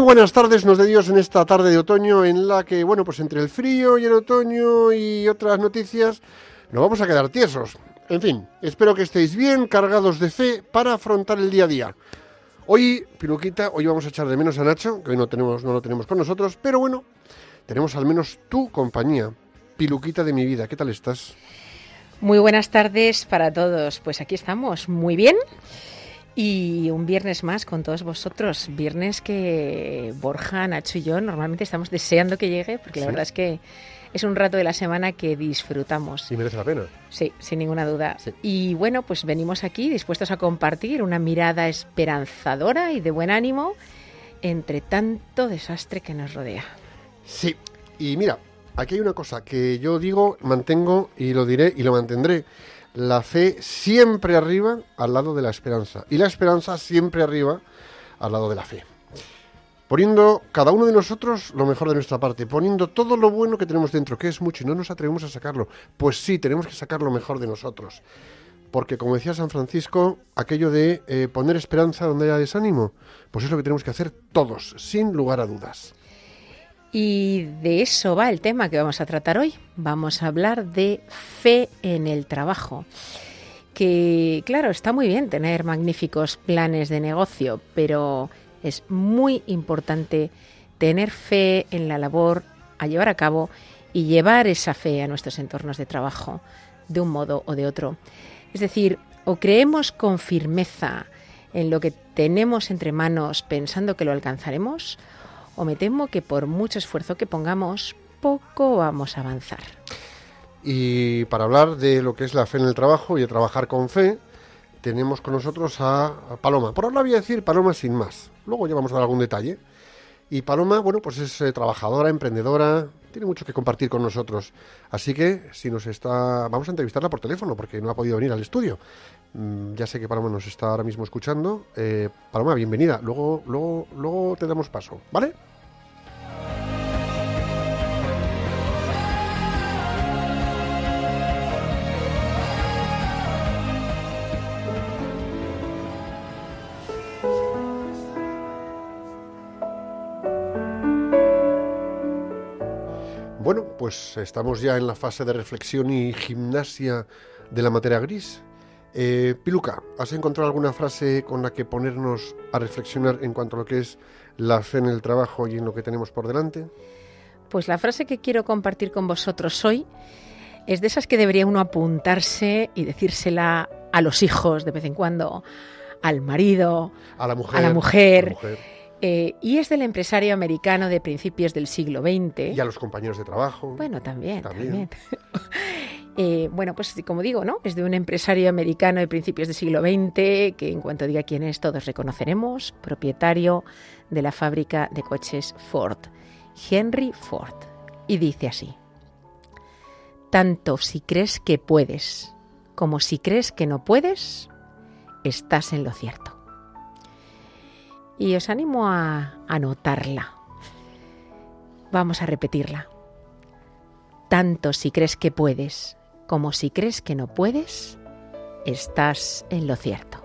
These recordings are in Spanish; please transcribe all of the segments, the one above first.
buenas tardes, nos de Dios en esta tarde de otoño en la que, bueno, pues entre el frío y el otoño y otras noticias, nos vamos a quedar tiesos. En fin, espero que estéis bien, cargados de fe para afrontar el día a día. Hoy, Piluquita, hoy vamos a echar de menos a Nacho, que hoy no, tenemos, no lo tenemos con nosotros, pero bueno, tenemos al menos tu compañía. Piluquita de mi vida, ¿qué tal estás? Muy buenas tardes para todos. Pues aquí estamos, muy bien. Y un viernes más con todos vosotros. Viernes que Borja, Nacho y yo normalmente estamos deseando que llegue, porque la verdad es que es un rato de la semana que disfrutamos. Sí, merece la pena. Sí, sin ninguna duda. Sí. Y bueno, pues venimos aquí dispuestos a compartir una mirada esperanzadora y de buen ánimo entre tanto desastre que nos rodea. Sí, y mira, aquí hay una cosa que yo digo, mantengo y lo diré y lo mantendré. La fe siempre arriba al lado de la esperanza y la esperanza siempre arriba al lado de la fe. Poniendo cada uno de nosotros lo mejor de nuestra parte, poniendo todo lo bueno que tenemos dentro, que es mucho y no nos atrevemos a sacarlo. Pues sí, tenemos que sacar lo mejor de nosotros. Porque como decía San Francisco, aquello de eh, poner esperanza donde haya desánimo, pues es lo que tenemos que hacer todos, sin lugar a dudas. Y de eso va el tema que vamos a tratar hoy. Vamos a hablar de fe en el trabajo. Que, claro, está muy bien tener magníficos planes de negocio, pero es muy importante tener fe en la labor a llevar a cabo y llevar esa fe a nuestros entornos de trabajo, de un modo o de otro. Es decir, o creemos con firmeza en lo que tenemos entre manos pensando que lo alcanzaremos, o me temo que por mucho esfuerzo que pongamos, poco vamos a avanzar. Y para hablar de lo que es la fe en el trabajo y de trabajar con fe, tenemos con nosotros a, Paloma. Por ahora voy a decir Paloma sin más. Luego ya vamos a dar algún detalle. Y Paloma, bueno, pues es eh, trabajadora, emprendedora, tiene mucho que compartir con nosotros. Así que si nos está, vamos a entrevistarla por teléfono porque no ha podido venir al estudio. Mm, ya sé que Paloma nos está ahora mismo escuchando. Eh, Paloma, bienvenida. Luego, luego, luego te damos paso, ¿vale? Bueno, pues estamos ya en la fase de reflexión y gimnasia de la materia gris. Eh, Piluca, ¿has encontrado alguna frase con la que ponernos a reflexionar en cuanto a lo que es la fe en el trabajo y en lo que tenemos por delante? Pues la frase que quiero compartir con vosotros hoy es de esas que debería uno apuntarse y decírsela a los hijos de vez en cuando, al marido, A la mujer. a la mujer. a la mujer. eh, y es del empresario americano de principios del siglo XX. Y a los compañeros de trabajo. Bueno, también, También. también. Eh, bueno, pues como digo, ¿no? Es de un empresario americano de principios del siglo XX, que en cuanto diga quién es, todos reconoceremos, propietario de la fábrica de coches Ford, Henry Ford. Y dice así, tanto si crees que puedes como si crees que no puedes, estás en lo cierto. Y os animo a anotarla. Vamos a repetirla. tanto si crees que puedes como si crees que no puedes, estás en lo cierto.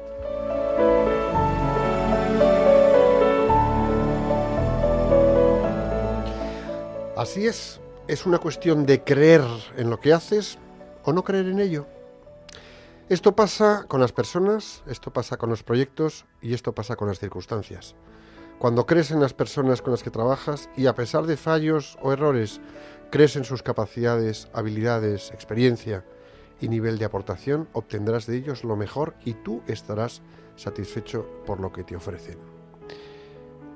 Así es, es una cuestión de creer en lo que haces o no creer en ello. Esto pasa con las personas, esto pasa con los proyectos y esto pasa con las circunstancias. Cuando crees en las personas con las que trabajas y a pesar de fallos o errores, crees en sus capacidades, habilidades, experiencia y nivel de aportación, obtendrás de ellos lo mejor y tú estarás satisfecho por lo que te ofrecen.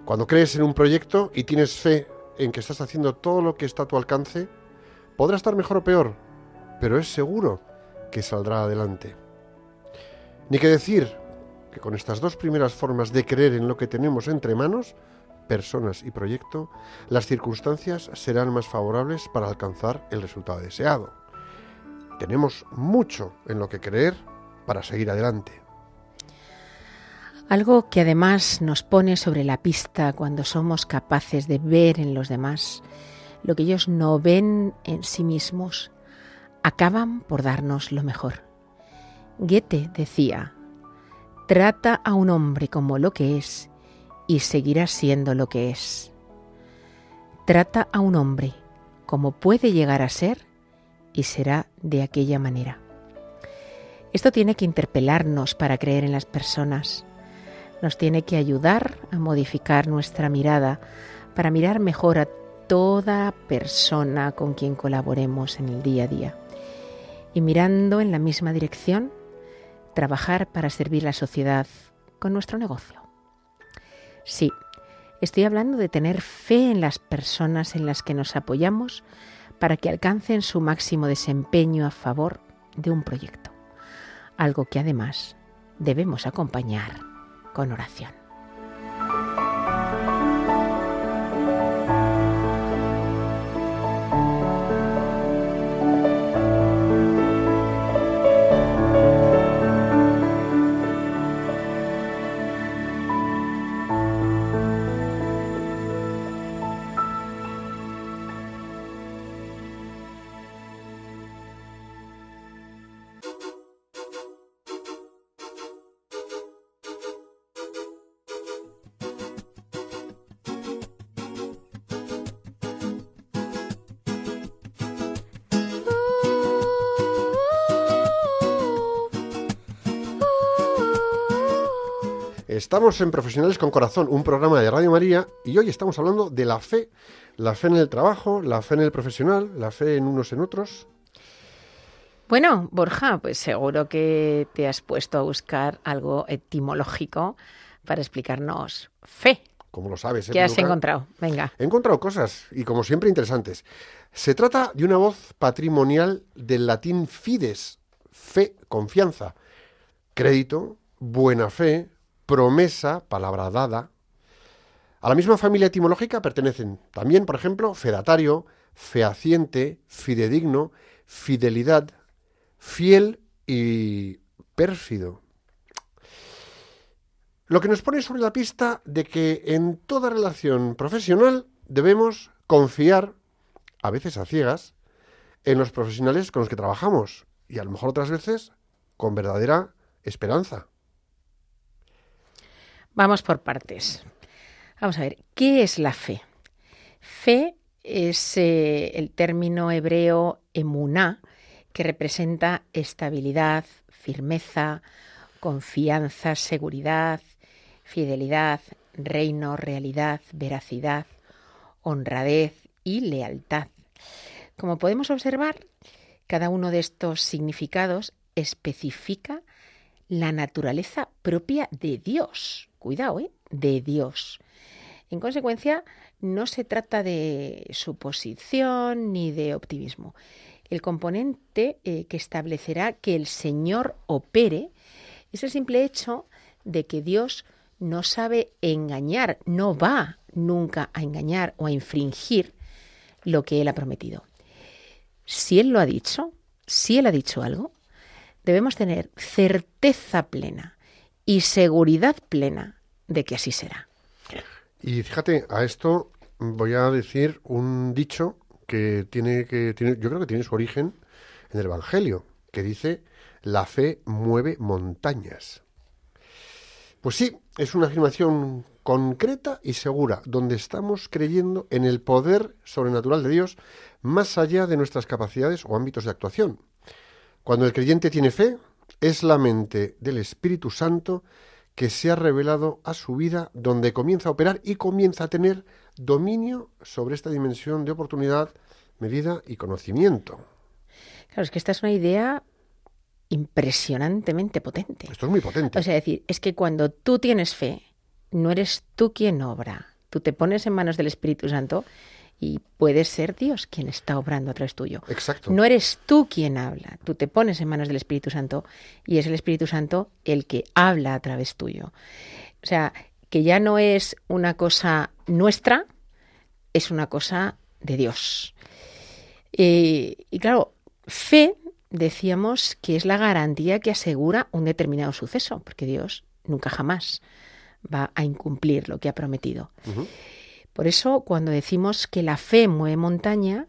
Cuando crees en un proyecto y tienes fe en que estás haciendo todo lo que está a tu alcance, podrá estar mejor o peor, pero es seguro que saldrá adelante. Ni que decir que con estas dos primeras formas de creer en lo que tenemos entre manos, personas y proyecto, las circunstancias serán más favorables para alcanzar el resultado deseado. Tenemos mucho en lo que creer para seguir adelante. Algo que además nos pone sobre la pista cuando somos capaces de ver en los demás lo que ellos no ven en sí mismos, acaban por darnos lo mejor. Goethe decía, trata a un hombre como lo que es y seguirá siendo lo que es. Trata a un hombre como puede llegar a ser y será de aquella manera. Esto tiene que interpelarnos para creer en las personas. Nos tiene que ayudar a modificar nuestra mirada para mirar mejor a toda persona con quien colaboremos en el día a día. Y mirando en la misma dirección, trabajar para servir la sociedad con nuestro negocio. Sí, estoy hablando de tener fe en las personas en las que nos apoyamos para que alcancen su máximo desempeño a favor de un proyecto, algo que además debemos acompañar con oración. Estamos en Profesionales con Corazón, un programa de Radio María, y hoy estamos hablando de la fe, la fe en el trabajo, la fe en el profesional, la fe en unos en otros. Bueno, Borja, pues seguro que te has puesto a buscar algo etimológico para explicarnos fe. Como lo sabes, ¿eh, ¿Qué has encontrado? Venga. He encontrado cosas, y como siempre interesantes. Se trata de una voz patrimonial del latín fides, fe, confianza, crédito, buena fe, promesa, palabra dada. A la misma familia etimológica pertenecen también, por ejemplo, fedatario, fehaciente, fidedigno, fidelidad, fiel y pérfido. Lo que nos pone sobre la pista de que en toda relación profesional debemos confiar, a veces a ciegas, en los profesionales con los que trabajamos y a lo mejor otras veces con verdadera esperanza. Vamos por partes. Vamos a ver, ¿qué es la fe? Fe es eh, el término hebreo emuná, que representa estabilidad, firmeza, confianza, seguridad, fidelidad, reino, realidad, veracidad, honradez y lealtad. Como podemos observar, cada uno de estos significados especifica la naturaleza propia de Dios. Cuidado, ¿eh? De Dios. En consecuencia, no se trata de suposición ni de optimismo. El componente eh, que establecerá que el Señor opere es el simple hecho de que Dios no sabe engañar, no va nunca a engañar o a infringir lo que Él ha prometido. Si Él lo ha dicho, si Él ha dicho algo, debemos tener certeza plena y seguridad plena de que así será. Y fíjate, a esto voy a decir un dicho que tiene que tiene, yo creo que tiene su origen en el Evangelio, que dice la fe mueve montañas. Pues sí, es una afirmación concreta y segura, donde estamos creyendo en el poder sobrenatural de Dios más allá de nuestras capacidades o ámbitos de actuación. Cuando el creyente tiene fe, es la mente del Espíritu Santo que se ha revelado a su vida, donde comienza a operar y comienza a tener dominio sobre esta dimensión de oportunidad, medida y conocimiento. Claro, es que esta es una idea impresionantemente potente. Esto es muy potente. O sea, decir, es que cuando tú tienes fe, no eres tú quien obra. Tú te pones en manos del Espíritu Santo y puede ser Dios quien está obrando a través tuyo. Exacto. No eres tú quien habla, tú te pones en manos del Espíritu Santo y es el Espíritu Santo el que habla a través tuyo. O sea, que ya no es una cosa nuestra, es una cosa de Dios. Eh, y claro, fe, decíamos que es la garantía que asegura un determinado suceso, porque Dios nunca jamás va a incumplir lo que ha prometido. Por eso, cuando decimos que la fe mueve montaña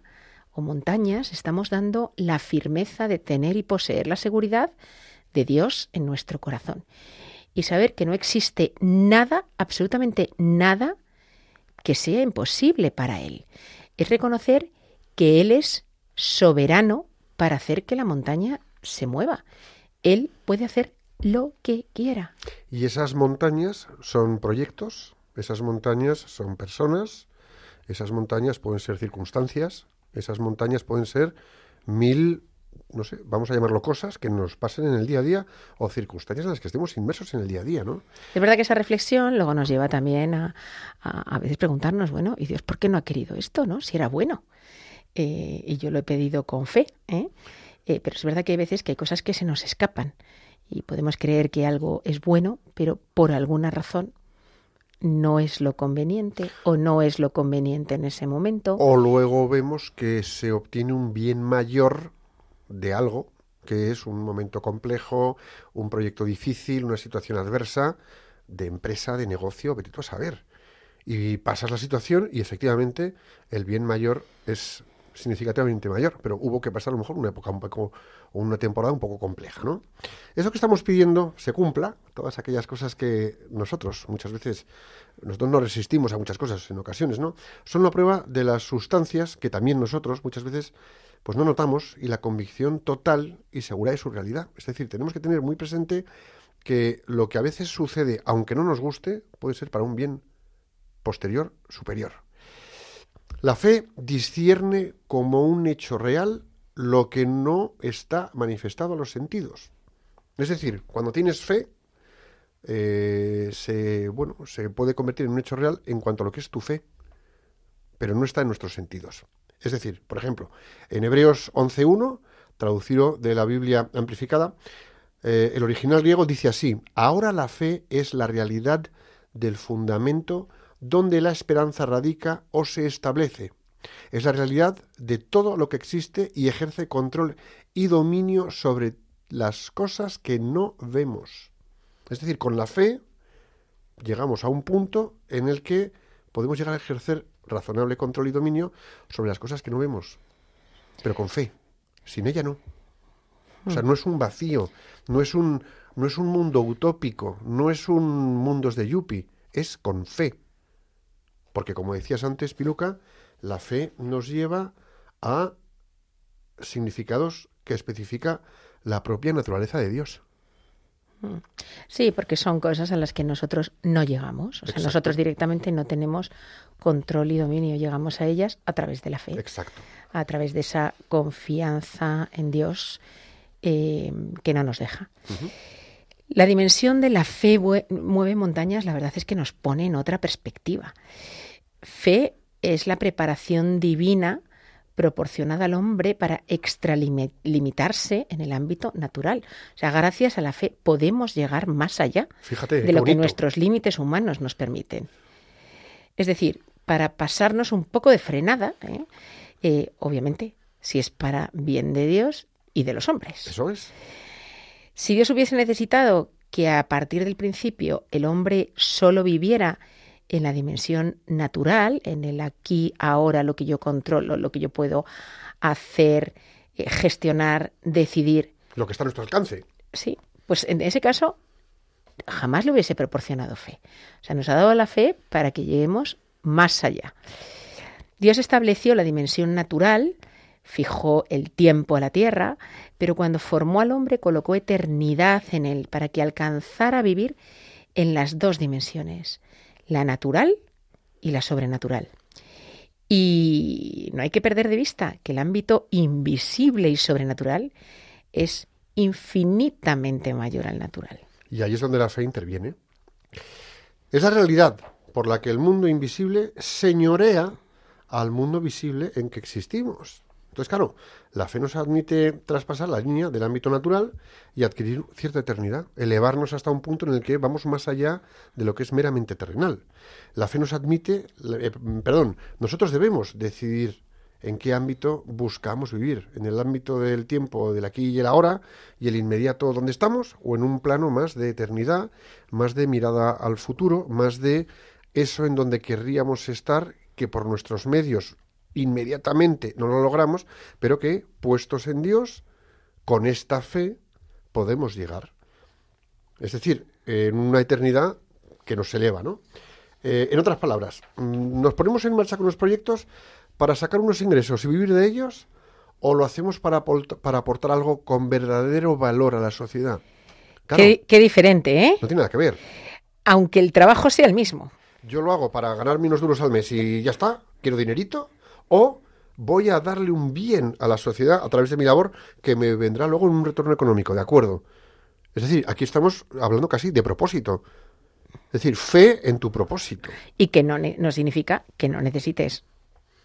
o montañas, estamos dando la firmeza de tener y poseer la seguridad de Dios en nuestro corazón. Y saber que no existe nada, absolutamente nada, que sea imposible para Él. Es reconocer que Él es soberano para hacer que la montaña se mueva. Él puede hacer lo que quiera. Y esas montañas son proyectos, esas montañas son personas, esas montañas pueden ser circunstancias, esas montañas pueden ser mil, no sé, vamos a llamarlo cosas que nos pasen en el día a día o circunstancias en las que estemos inmersos en el día a día, ¿no? Es verdad que esa reflexión luego nos lleva también a, a, veces preguntarnos, bueno, ¿y Dios por qué no ha querido esto, no? Si era bueno. Eh, y yo lo he pedido con fe, ¿eh? Eh, pero es verdad que hay veces que hay cosas que se nos escapan y podemos creer que algo es bueno, pero por alguna razón no es lo conveniente o no es lo conveniente en ese momento. O luego vemos que se obtiene un bien mayor de algo, que es un momento complejo, un proyecto difícil, una situación adversa, de empresa, de negocio, vete a saber. Y pasas la situación y efectivamente el bien mayor es significativamente mayor, pero hubo que pasar a lo mejor una época un poco, o una temporada un poco compleja, ¿no? Eso que estamos pidiendo se cumpla, todas aquellas cosas que nosotros muchas veces, nosotros no resistimos a muchas cosas en ocasiones, ¿no? Son la prueba de las sustancias que también nosotros muchas veces pues no notamos y la convicción total y segura de su realidad. Es decir, tenemos que tener muy presente que lo que a veces sucede, aunque no nos guste, puede ser para un bien posterior superior. La fe discierne como un hecho real lo que no está manifestado a los sentidos. Es decir, cuando tienes fe, eh, se, bueno, se puede convertir en un hecho real en cuanto a lo que es tu fe, pero no está en nuestros sentidos. Es decir, por ejemplo, en Hebreos 11.1, traducido de la Biblia amplificada, eh, el original griego dice así, ahora la fe es la realidad del fundamento donde la esperanza radica o se establece. Es la realidad de todo lo que existe y ejerce control y dominio sobre las cosas que no vemos. Es decir, con la fe llegamos a un punto en el que podemos llegar a ejercer razonable control y dominio sobre las cosas que no vemos, pero con fe. Sin ella no. O sea, no es un vacío, no es un, no es un mundo utópico, no es un mundos de yuppie, es con fe. Porque como decías antes, Piluca, la fe nos lleva a significados que especifica la propia naturaleza de Dios. Sí, porque son cosas a las que nosotros no llegamos. O sea, Exacto. nosotros directamente no tenemos control y dominio. Llegamos a ellas a través de la fe, Exacto. a través de esa confianza en Dios eh, que no nos deja. La dimensión de la fe mueve montañas, la verdad es que nos pone en otra perspectiva. Fe es la preparación divina proporcionada al hombre para extralimitarse en el ámbito natural. O sea, gracias a la fe podemos llegar más allá Fíjate, de lo que nuestros límites humanos nos permiten. Es decir, para pasarnos un poco de frenada, ¿eh? Eh, obviamente, si es para bien de Dios y de los hombres. Eso es. Si Dios hubiese necesitado que a partir del principio el hombre solo viviera en la dimensión natural, en el aquí, ahora, lo que yo controlo, lo que yo puedo hacer, eh, gestionar, decidir. Lo que está a nuestro alcance. Sí, pues en ese caso jamás le hubiese proporcionado fe. O sea, nos ha dado la fe para que lleguemos más allá. Dios estableció la dimensión natural, fijó el tiempo a la tierra, pero cuando formó al hombre colocó eternidad en él para que alcanzara a vivir en las dos dimensiones, la natural y la sobrenatural. Y no hay que perder de vista que el ámbito invisible y sobrenatural es infinitamente mayor al natural. Y ahí es donde la fe interviene. Es la realidad por la que el mundo invisible señorea al mundo visible en que existimos. Entonces, claro, la fe nos admite traspasar la línea del ámbito natural y adquirir cierta eternidad, elevarnos hasta un punto en el que vamos más allá de lo que es meramente terrenal. La fe nos admite, eh, perdón, nosotros debemos decidir en qué ámbito buscamos vivir, en el ámbito del tiempo del aquí y el ahora y el inmediato donde estamos, o en un plano más de eternidad, más de mirada al futuro, más de eso en donde querríamos estar, que por nuestros medios inmediatamente no lo logramos, pero que puestos en Dios, con esta fe, podemos llegar. Es decir, en una eternidad que nos eleva, ¿no? Eh, en otras palabras, mm, ¿nos ponemos en marcha con los proyectos para sacar unos ingresos y vivir de ellos? ¿O lo hacemos para, para aportar algo con verdadero valor a la sociedad? Claro, Qué, qué diferente, ¿eh? no tiene nada que ver. Aunque el trabajo sea el mismo. Yo lo hago para ganarme unos duros al mes y ya está, quiero dinerito, o voy a darle un bien a la sociedad a través de mi labor que me vendrá luego en un retorno económico, ¿de acuerdo? Es decir, aquí estamos hablando casi de propósito. Es decir, fe en tu propósito. Y que no, no significa que no necesites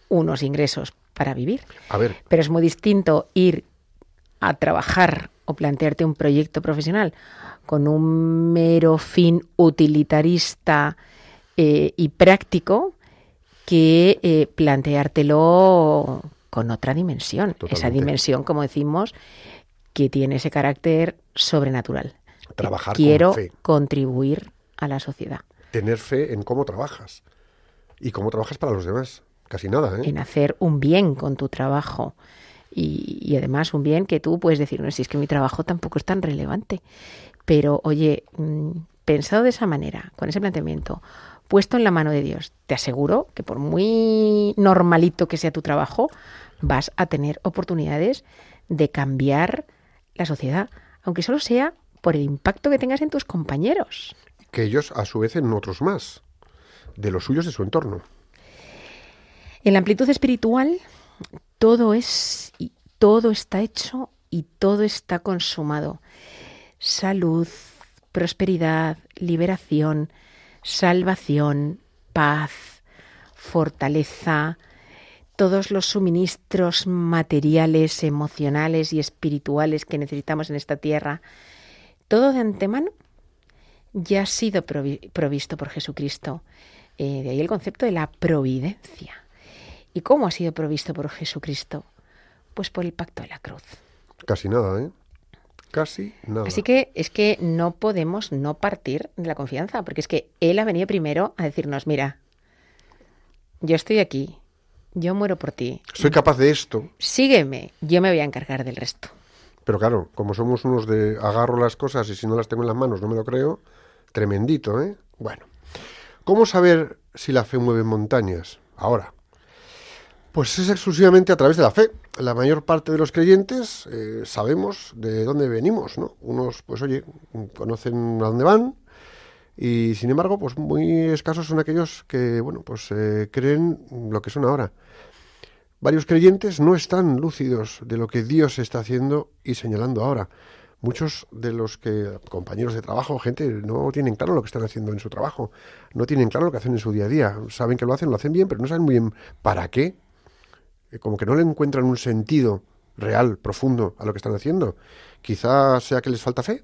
unos ingresos para vivir. A ver, Pero es muy distinto ir a trabajar o plantearte un proyecto profesional con un mero fin utilitarista eh, y práctico que eh, planteártelo con otra dimensión. Esa dimensión, como decimos, que tiene ese carácter sobrenatural. Trabajar con Quiero fe. contribuir a la sociedad. tener fe en cómo trabajas y cómo trabajas para los demás. Casi nada, ¿eh? en hacer un bien con tu trabajo. Y, y además un bien que tú puedes decir, no, si es que mi trabajo tampoco es tan relevante. Pero oye, mm, pensado de esa manera, con ese planteamiento, puesto en la mano de Dios, te aseguro que por muy normalito que sea tu trabajo, vas a tener oportunidades de cambiar la sociedad, aunque solo sea por el impacto que tengas en tus compañeros. Que ellos, a su vez, en otros más, de los suyos de su entorno. En la amplitud espiritual, todo es y todo está hecho y todo está consumado. Salud, prosperidad, liberación, salvación, paz, fortaleza, todos los suministros materiales, emocionales y espirituales que necesitamos en esta tierra, todo de antemano ya ha sido provi- provisto por Jesucristo. Eh, de ahí el concepto de la providencia. ¿Y cómo ha sido provisto por Jesucristo? Pues por el pacto de la cruz. Casi nada, ¿eh? Casi nada. Así que es que no podemos no partir de la confianza, porque es que Él ha venido primero a decirnos, mira, yo estoy aquí, yo muero por ti, Soy capaz de esto, sígueme, yo me voy a encargar del resto. pero claro, como somos unos de agarro las cosas y si no las tengo en las manos no me lo creo, tremendito, ¿eh? Bueno, ¿cómo saber si la fe mueve montañas? Ahora, pues es exclusivamente a través de la fe. La mayor parte de los creyentes eh, sabemos de dónde venimos, ¿no? Unos, pues oye, conocen a dónde van y sin embargo, pues muy escasos son aquellos que, bueno, pues eh, creen lo que son ahora. Varios creyentes no están lúcidos de lo que Dios está haciendo y señalando ahora. Muchos de los que compañeros de trabajo, gente, no tienen claro lo que están haciendo en su trabajo, no tienen claro lo que hacen en su día a día. Saben que lo hacen, lo hacen bien, pero no saben muy bien para qué. Eh, Como que no le encuentran un sentido real, profundo a lo que están haciendo. Quizá sea que les falta fe.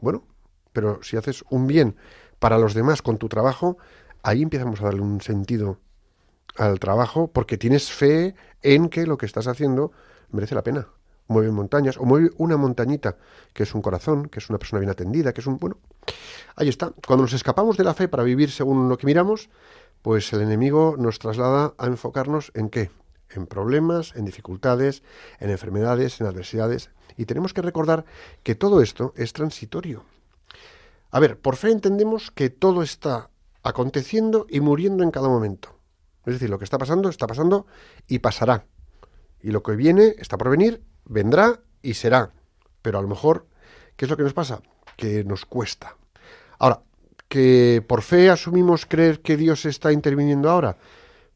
Bueno, pero si haces un bien para los demás con tu trabajo, ahí empezamos a darle un sentido al trabajo porque tienes fe en que lo que estás haciendo merece la pena. Mueve montañas o mueve una montañita, que es un corazón, que es una persona bien atendida, que es un... Bueno, Ahí está. Cuando nos escapamos de la fe para vivir según lo que miramos, pues el enemigo nos traslada a enfocarnos en qué? En problemas, en dificultades, en enfermedades, en adversidades. Y tenemos que recordar que todo esto es transitorio. A ver, por fe entendemos que todo está aconteciendo y muriendo en cada momento. Es decir, lo que está pasando, está pasando y pasará. Y lo que viene, está por venir, vendrá y será. Pero a lo mejor, ¿qué es lo que nos pasa? Que nos cuesta. Ahora, que por fe asumimos creer que Dios está interviniendo ahora.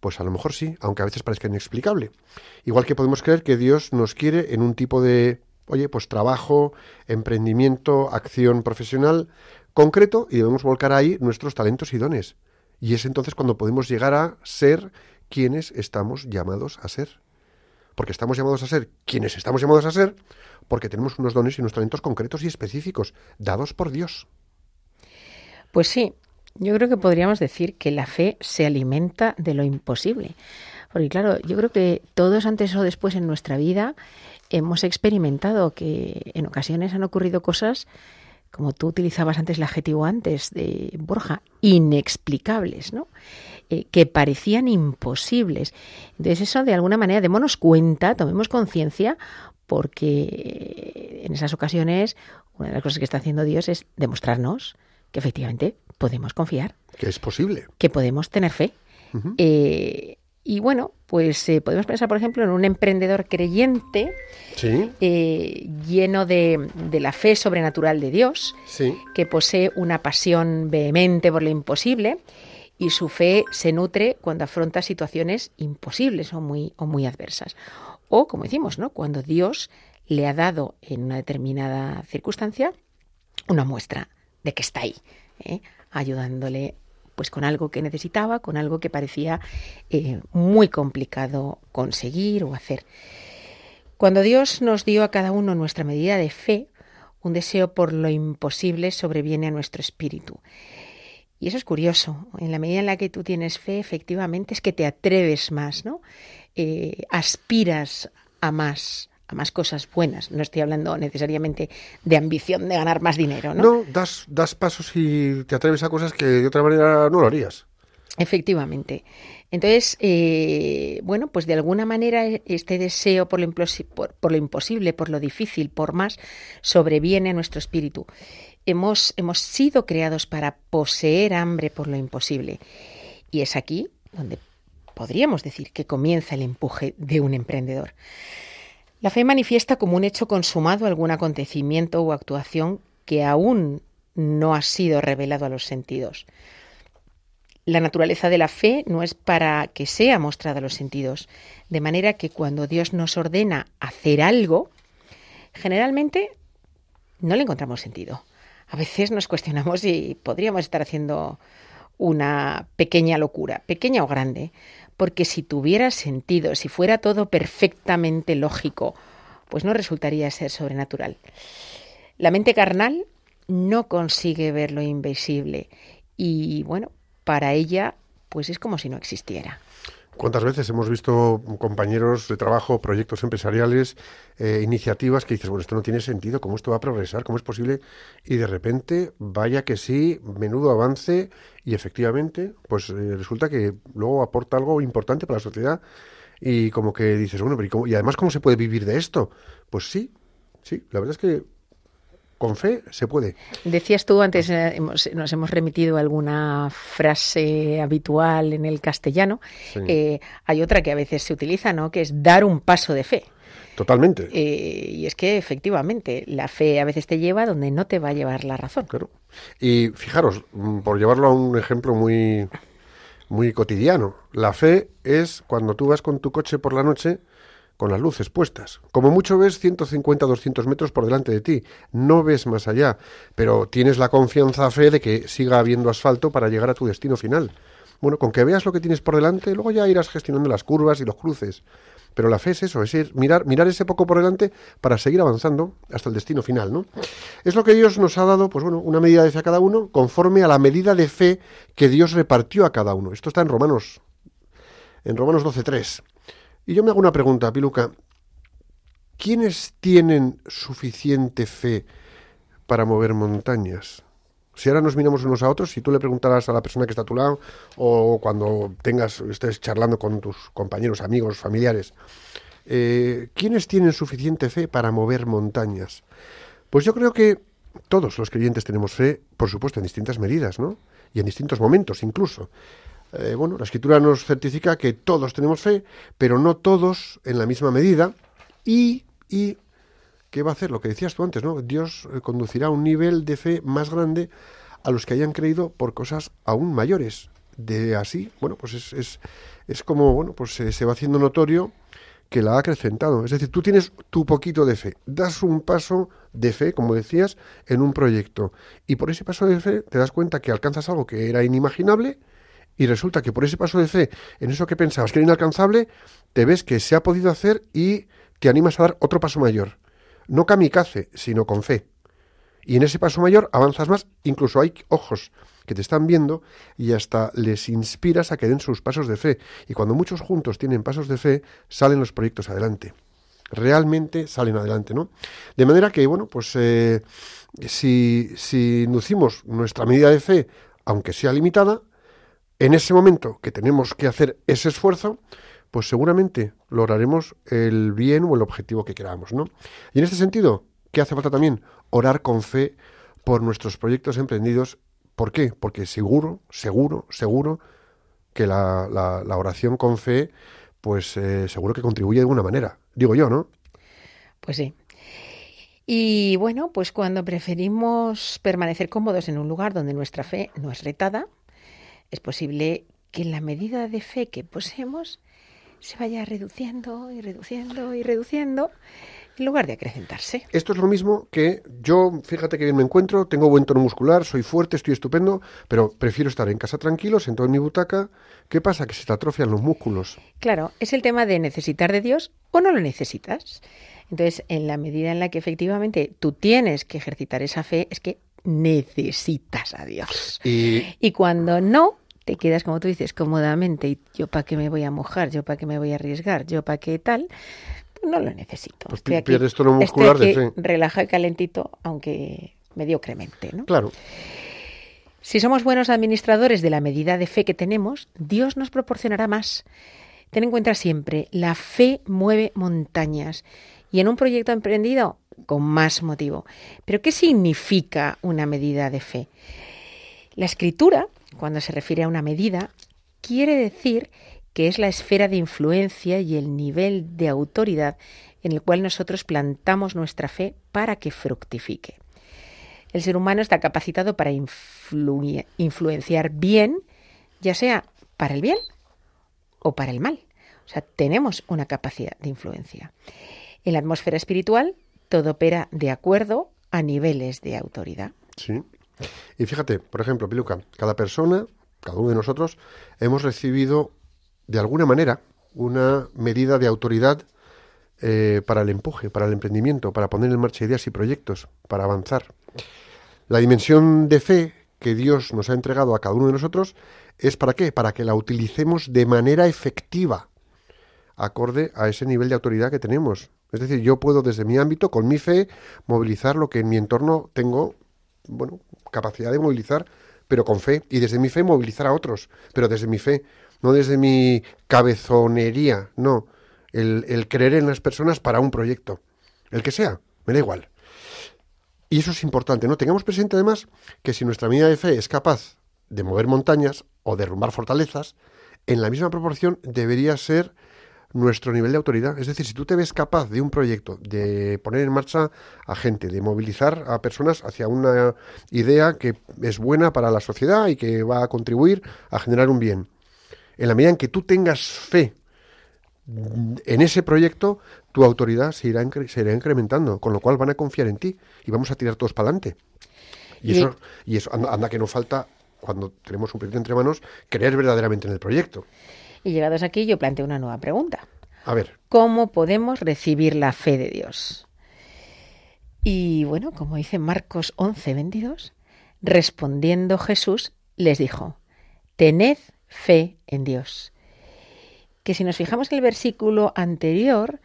Pues a lo mejor sí, aunque a veces parezca inexplicable. Igual que podemos creer que Dios nos quiere en un tipo de, oye, pues trabajo, emprendimiento, acción profesional concreto y debemos volcar ahí nuestros talentos y dones. Y es entonces cuando podemos llegar a ser quienes estamos llamados a ser. Porque estamos llamados a ser quienes estamos llamados a ser porque tenemos unos dones y unos talentos concretos y específicos, dados por Dios. Pues sí, yo creo que podríamos decir que la fe se alimenta de lo imposible. Porque claro, yo creo que todos antes o después en nuestra vida hemos experimentado que en ocasiones han ocurrido cosas, como tú utilizabas antes el adjetivo antes de Borja, inexplicables, ¿no? Eh, que parecían imposibles. Entonces eso de alguna manera démonos cuenta, tomemos conciencia, porque en esas ocasiones una de las cosas que está haciendo Dios es demostrarnos que efectivamente podemos confiar, Que es posible. que podemos tener fe. Eh, y bueno, pues eh, podemos pensar, por ejemplo, en un emprendedor creyente Sí, eh, lleno de, de la fe sobrenatural de Dios, sí. que posee una pasión vehemente por lo imposible y su fe se nutre cuando afronta situaciones imposibles o muy, o muy adversas. O, como decimos, ¿no? cuando Dios le ha dado en una determinada circunstancia una muestra de que está ahí, ¿eh? Ayudándole pues con algo que necesitaba, con algo que parecía eh, muy complicado conseguir o hacer. Cuando Dios nos dio a cada uno nuestra medida de fe, un deseo por lo imposible sobreviene a nuestro espíritu. Y eso es curioso. En la medida en la que tú tienes fe, efectivamente, es que te atreves más, ¿no? Eh, aspiras a más, a más cosas buenas. No estoy hablando necesariamente de ambición de ganar más dinero, ¿no? No, das, das pasos y te atreves a cosas que de otra manera no lo harías. Efectivamente. Entonces, eh, bueno, pues de alguna manera este deseo por lo, por- por lo imposible, por lo difícil, por más, sobreviene a nuestro espíritu. Hemos, hemos sido creados para poseer hambre por lo imposible. Y es aquí donde podríamos decir que comienza el empuje de un emprendedor. La fe manifiesta como un hecho consumado algún acontecimiento o actuación que aún no ha sido revelado a los sentidos. La naturaleza de la fe no es para que sea mostrada a los sentidos, de manera que cuando Dios nos ordena hacer algo, generalmente no le encontramos sentido. A veces nos cuestionamos si podríamos estar haciendo una pequeña locura, pequeña o grande, porque si tuviera sentido, si fuera todo perfectamente lógico, pues no resultaría ser sobrenatural. La mente carnal no consigue ver lo invisible y bueno, para ella pues es como si no existiera. ¿Cuántas veces hemos visto compañeros de trabajo, proyectos empresariales, eh, iniciativas que dices, bueno, esto no tiene sentido, ¿cómo esto va a progresar? ¿Cómo es posible? Y de repente, vaya que sí, menudo avance y efectivamente, pues eh, resulta que luego aporta algo importante para la sociedad y como que dices, bueno, pero ¿y, cómo- y además, ¿cómo se puede vivir de esto? Pues sí, sí, la verdad es que con fe se puede. Decías tú antes, eh, hemos- nos hemos remitido a alguna frase habitual en el castellano. Sí. Eh, hay otra que a veces se utiliza, ¿no? Que es dar un paso de fe. Totalmente. Eh, y es que efectivamente la fe a veces te lleva donde no te va a llevar la razón. Claro. Y fijaros, mm, por llevarlo a un ejemplo muy, muy cotidiano, la fe es cuando tú vas con tu coche por la noche con las luces puestas. Como mucho ves 150, 200 metros por delante de ti. No ves más allá, pero tienes la confianza, fe de que siga habiendo asfalto para llegar a tu destino final. Bueno, con que veas lo que tienes por delante, luego ya irás gestionando las curvas y los cruces. Pero la fe es eso, es ir, mirar, ese poco por delante para seguir avanzando hasta el destino final, ¿no? Es lo que Dios nos ha dado, pues bueno, una medida de fe a cada uno, conforme a la medida de fe que Dios repartió a cada uno. Esto está en Romanos, en Romanos 12.3. Y yo me hago una pregunta, Piluca. ¿Quiénes tienen suficiente fe para mover montañas? Si ahora nos miramos unos a otros, si tú le preguntaras a la persona que está a tu lado o cuando tengas estés charlando con tus compañeros, amigos, familiares, eh, ¿quiénes tienen suficiente fe para mover montañas? Pues yo creo que todos los creyentes tenemos fe, por supuesto, en distintas medidas, ¿no? Y en distintos momentos incluso. Eh, bueno, la escritura nos certifica que todos tenemos fe, pero no todos en la misma medida. Y, y ¿qué va a hacer? Lo que decías tú antes, ¿no? Dios eh, conducirá a un nivel de fe más grande a los que hayan creído por cosas aún mayores. De así, bueno, pues es, es, es como, bueno, pues se, se va haciendo notorio que la ha acrecentado. Es decir, tú tienes tu poquito de fe, das un paso de fe, como decías, en un proyecto. Y por ese paso de fe te das cuenta que alcanzas algo que era inimaginable y resulta que por ese paso de fe, en eso que pensabas que era inalcanzable, te ves que se ha podido hacer y te animas a dar otro paso mayor. No kamikaze, sino con fe. Y en ese paso mayor avanzas más, incluso hay ojos que te están viendo y hasta les inspiras a que den sus pasos de fe. Y cuando muchos juntos tienen pasos de fe, salen los proyectos adelante. Realmente salen adelante, ¿no? De manera que, bueno, pues eh, si, si inducimos nuestra medida de fe, aunque sea limitada, en ese momento que tenemos que hacer ese esfuerzo, pues seguramente lograremos el bien o el objetivo que queramos, ¿no? Y en este sentido, ¿qué hace falta también? Orar con fe por nuestros proyectos emprendidos. ¿Por qué? Porque seguro, seguro, seguro que la, la- la oración con fe, pues eh, seguro que contribuye de alguna manera. Digo yo, ¿no? Pues sí. Y bueno, pues cuando preferimos permanecer cómodos en un lugar donde nuestra fe no es retada, es posible que la medida de fe que poseemos se vaya reduciendo y reduciendo y reduciendo en lugar de acrecentarse. Esto es lo mismo que yo, fíjate que bien me encuentro, tengo buen tono muscular, soy fuerte, estoy estupendo, pero prefiero estar en casa tranquilo, sentado en mi butaca. ¿Qué pasa? Que se te atrofian los músculos. Claro, es el tema de necesitar de Dios o no lo necesitas. Entonces, en la medida en la que efectivamente tú tienes que ejercitar esa fe, es que necesitas a Dios. Y Y cuando no, te quedas, como tú dices, cómodamente, y yo para qué me voy a mojar, yo para qué me voy a arriesgar, yo para qué tal, no lo necesito. Pues Estoy aquí, pierdes tono estoy muscular de fe. relajado y calentito, aunque mediocremente, ¿no? claro, Si somos buenos administradores de la medida de fe que tenemos, Dios nos proporcionará más. Ten en cuenta siempre, la fe mueve montañas y en un proyecto emprendido con más motivo. Pero ¿qué significa una medida de fe? La escritura, cuando se refiere a una medida, quiere decir que es la esfera de influencia y el nivel de autoridad en el cual nosotros plantamos nuestra fe para que fructifique. El ser humano está capacitado para influenciar bien, ya sea para el bien o para el mal. O sea, tenemos una capacidad de influencia. En la atmósfera espiritual, todo opera de acuerdo a niveles de autoridad. sí. Y fíjate, por ejemplo, Piluca, cada persona, cada uno de nosotros, hemos recibido de alguna manera una medida de autoridad eh, para el empuje, para el emprendimiento, para poner en marcha ideas y proyectos, para avanzar. La dimensión de fe que Dios nos ha entregado a cada uno de nosotros es para qué? Para que la utilicemos de manera efectiva, acorde a ese nivel de autoridad que tenemos. Es decir, yo puedo desde mi ámbito, con mi fe, movilizar lo que en mi entorno tengo, bueno, capacidad de movilizar, pero con fe, y desde mi fe movilizar a otros, pero desde mi fe, no desde mi cabezonería, no, el, creer en las personas para un proyecto, el que sea, me da igual. Y eso es importante, ¿no? Tengamos presente además que si nuestra medida de fe es capaz de mover montañas o derrumbar fortalezas, en la misma proporción debería ser nuestro nivel de autoridad. Es decir, si tú te ves capaz de un proyecto, de poner en marcha a gente, de movilizar a personas hacia una idea que es buena para la sociedad y que va a contribuir a generar un bien, en la medida en que tú tengas fe en ese proyecto, tu autoridad se irá, se irá incrementando, con lo cual van a confiar en ti y vamos a tirar todos para adelante. Y Y- eso, y eso anda, anda que no falta, cuando tenemos un proyecto entre manos, creer verdaderamente en el proyecto. Y llegados aquí, yo planteo una nueva pregunta. A ver, ¿Cómo podemos recibir la fe de Dios? Y bueno, como dice Marcos 11, 22, respondiendo Jesús les dijo, tened fe en Dios. Que si nos fijamos en el versículo anterior,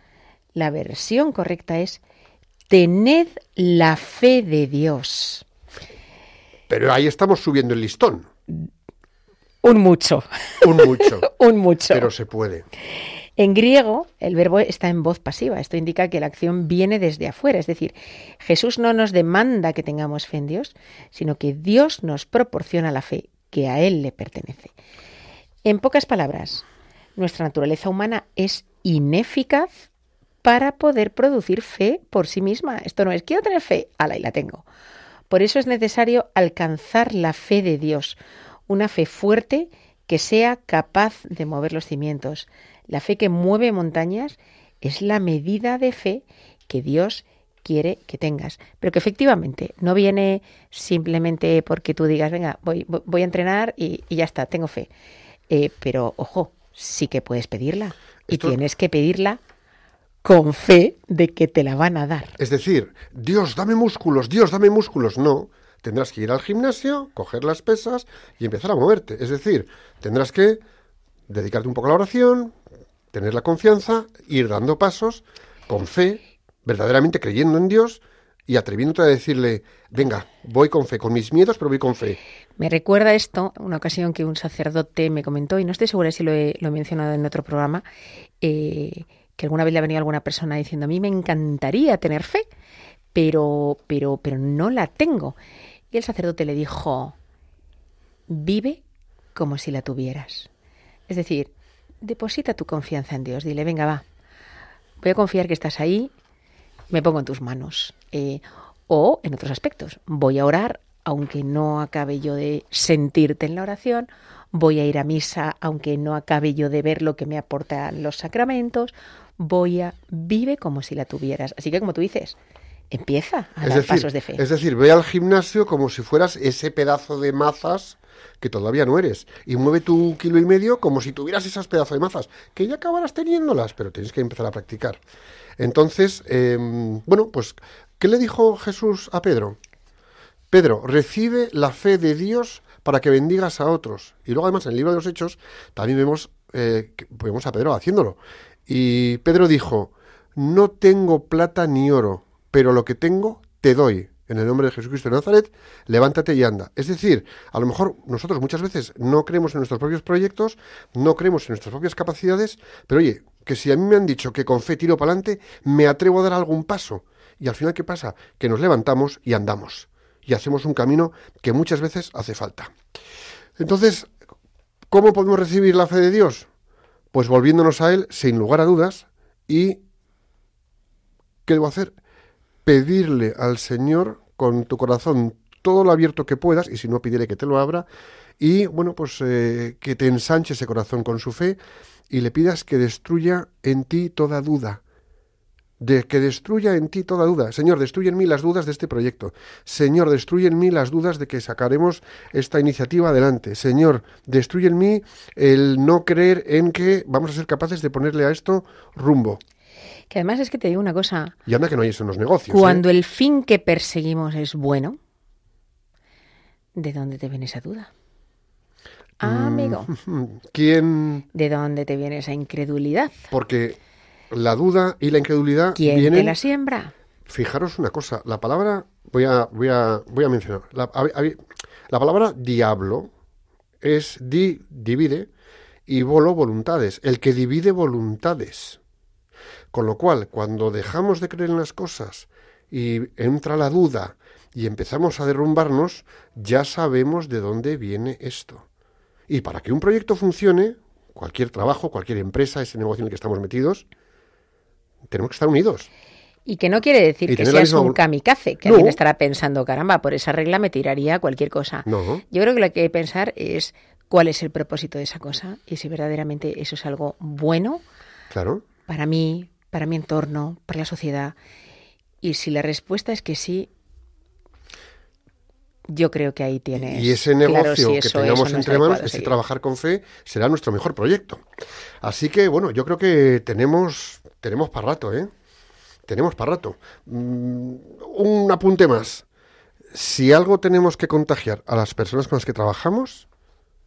la versión correcta es, tened la fe de Dios. Pero ahí estamos subiendo el listón. Un mucho, Un mucho. un mucho. pero se puede. En griego, el verbo está en voz pasiva. Esto indica que la acción viene desde afuera. Es decir, Jesús no nos demanda que tengamos fe en Dios, sino que Dios nos proporciona la fe que a Él le pertenece. En pocas palabras, nuestra naturaleza humana es ineficaz para poder producir fe por sí misma. Esto no es, quiero tener fe, ala, y la tengo. Por eso es necesario alcanzar la fe de Dios, una fe fuerte que sea capaz de mover los cimientos. La fe que mueve montañas es la medida de fe que Dios quiere que tengas, pero que efectivamente no viene simplemente porque tú digas, venga, voy, voy- a entrenar y, y ya está, tengo fe. Eh, pero ojo, sí que puedes pedirla y Esto- tienes que pedirla con fe de que te la van a dar. Es decir, Dios, dame músculos, Dios, dame músculos. No, tendrás que ir al gimnasio, coger las pesas y empezar a moverte. Es decir, tendrás que dedicarte un poco a la oración, tener la confianza, ir dando pasos con fe, verdaderamente creyendo en Dios y atreviéndote a decirle, venga, voy con fe, con mis miedos, pero voy con fe. Me recuerda esto, una ocasión que un sacerdote me comentó, y no estoy segura si lo he, mencionado en otro programa, eh, que alguna vez le ha venido alguna persona diciendo, a mí me encantaría tener fe, pero, pero, pero no la tengo. Y el sacerdote le dijo, vive como si la tuvieras. Es decir, deposita tu confianza en Dios, dile, venga, va, voy a confiar que estás ahí, me pongo en tus manos. Eh, o en otros aspectos, voy a orar aunque no acabe yo de sentirte en la oración, voy a ir a misa aunque no acabe yo de ver lo que me aportan los sacramentos, voy a vive como si la tuvieras. Así que como tú dices, empieza a Es dar decir, pasos de fe. es decir, ve al gimnasio como si fueras ese pedazo de mazas que todavía no eres. Y mueve tu kilo y medio como si tuvieras esas pedazos de mazas, que ya acabarás teniéndolas, pero tienes que empezar a practicar. Entonces, eh, bueno, pues, ¿qué le dijo Jesús a Pedro? Pedro, recibe la fe de Dios para que bendigas a otros. Y luego, además, en el libro de los Hechos también vemos, eh, que- vemos a Pedro haciéndolo. Y Pedro dijo, no tengo plata ni oro, pero lo que tengo te doy. En el nombre de Jesucristo de Nazaret, levántate y anda. Es decir, a lo mejor nosotros muchas veces no creemos en nuestros propios proyectos, no creemos en nuestras propias capacidades, pero oye, que si a mí me han dicho que con fe tiro para adelante, me atrevo a dar algún paso. Y al final, ¿qué pasa? Que nos levantamos y andamos. Y hacemos un camino que muchas veces hace falta. Entonces, ¿cómo podemos recibir la fe de Dios? Pues volviéndonos a Él sin lugar a dudas y ¿qué debo hacer? Pedirle al Señor con tu corazón todo lo abierto que puedas y si no pídele que te lo abra y bueno pues eh, que te ensanche ese corazón con su fe y le pidas que destruya en ti toda duda de que destruya en ti toda duda. Señor, destruye en mí las dudas de este proyecto. Señor, destruye en mí las dudas de que sacaremos esta iniciativa adelante. Señor, destruye en mí el no creer en que vamos a ser capaces de ponerle a esto rumbo. Que además es que te digo una cosa, Y anda que no hay eso en los negocios. ¿eh? cuando el fin que perseguimos es bueno, ¿de dónde te viene esa duda? Amigo, Mm, ¿Quién? ¿de dónde te viene esa incredulidad? Porque la duda y la incredulidad ¿Quién te vienen... la siembra? Fijaros una cosa, la palabra, voy a, voy a, voy a mencionar, la, a- a- la palabra diablo es di, divide, y volo voluntades, el que divide voluntades. Con lo cual, cuando dejamos de creer en las cosas y entra la duda y empezamos a derrumbarnos, ya sabemos de dónde viene esto. Y para que un proyecto funcione, cualquier trabajo, cualquier empresa, ese negocio en el que estamos metidos, tenemos que estar unidos. Y que no quiere decir que seas misma un kamikaze, que No. alguien estará pensando, caramba, por esa regla me tiraría cualquier cosa. No. Yo creo que lo que hay que pensar es cuál es el propósito de esa cosa y si verdaderamente eso es algo bueno Claro. para mí, para mi entorno, para la sociedad. Y si la respuesta es que sí, yo creo que ahí tienes. Y ese claro negocio si que tengamos no entre manos, ese seguir. trabajar con fe, será nuestro mejor proyecto. Así que, bueno, yo creo que tenemos, tenemos para rato, ¿eh? Tenemos para rato. Mm, un apunte más. Si algo tenemos que contagiar a las personas con las que trabajamos,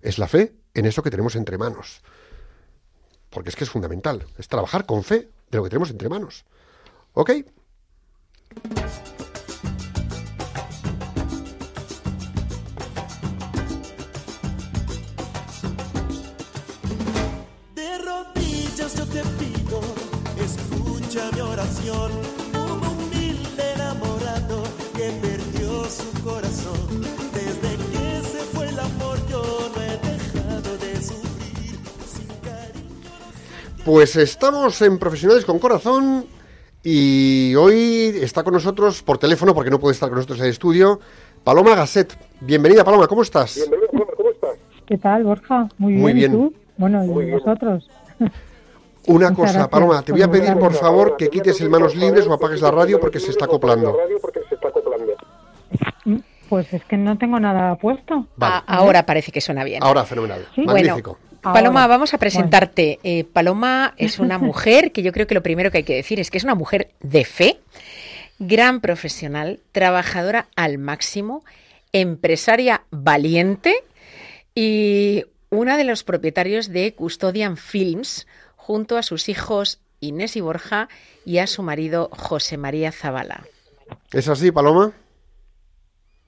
es la fe en eso que tenemos entre manos. Porque es que es fundamental. Es trabajar con fe de lo que tenemos entre manos. ¿Ok? De rodillas yo te pido, escucha mi oración. Pues estamos en Profesionales con Corazón y hoy está con nosotros por teléfono, porque no puede estar con nosotros en el estudio, Paloma Gasset. Bienvenida, Paloma, ¿cómo estás? ¿Qué tal, Borja? Muy, Muy bien. bien. ¿Y tú? Bueno, y vosotros. Una Muchas cosa, gracias Paloma, te voy a pedir por favor que quites el manos libres o apagues la radio porque se está acoplando. Mm, Pues es que no tengo nada puesto. Vale. Ahora parece que suena bien. Ahora, fenomenal. Sí. Magnífico. Ahora. Paloma, vamos a presentarte. Eh, Paloma es una mujer que yo creo que lo primero que hay que decir es que es una mujer de fe, gran profesional, trabajadora al máximo, empresaria valiente y una de los propietarios de Custodian Films, junto a sus hijos Inés y Borja y a su marido José María Zavala. ¿Es así, Paloma?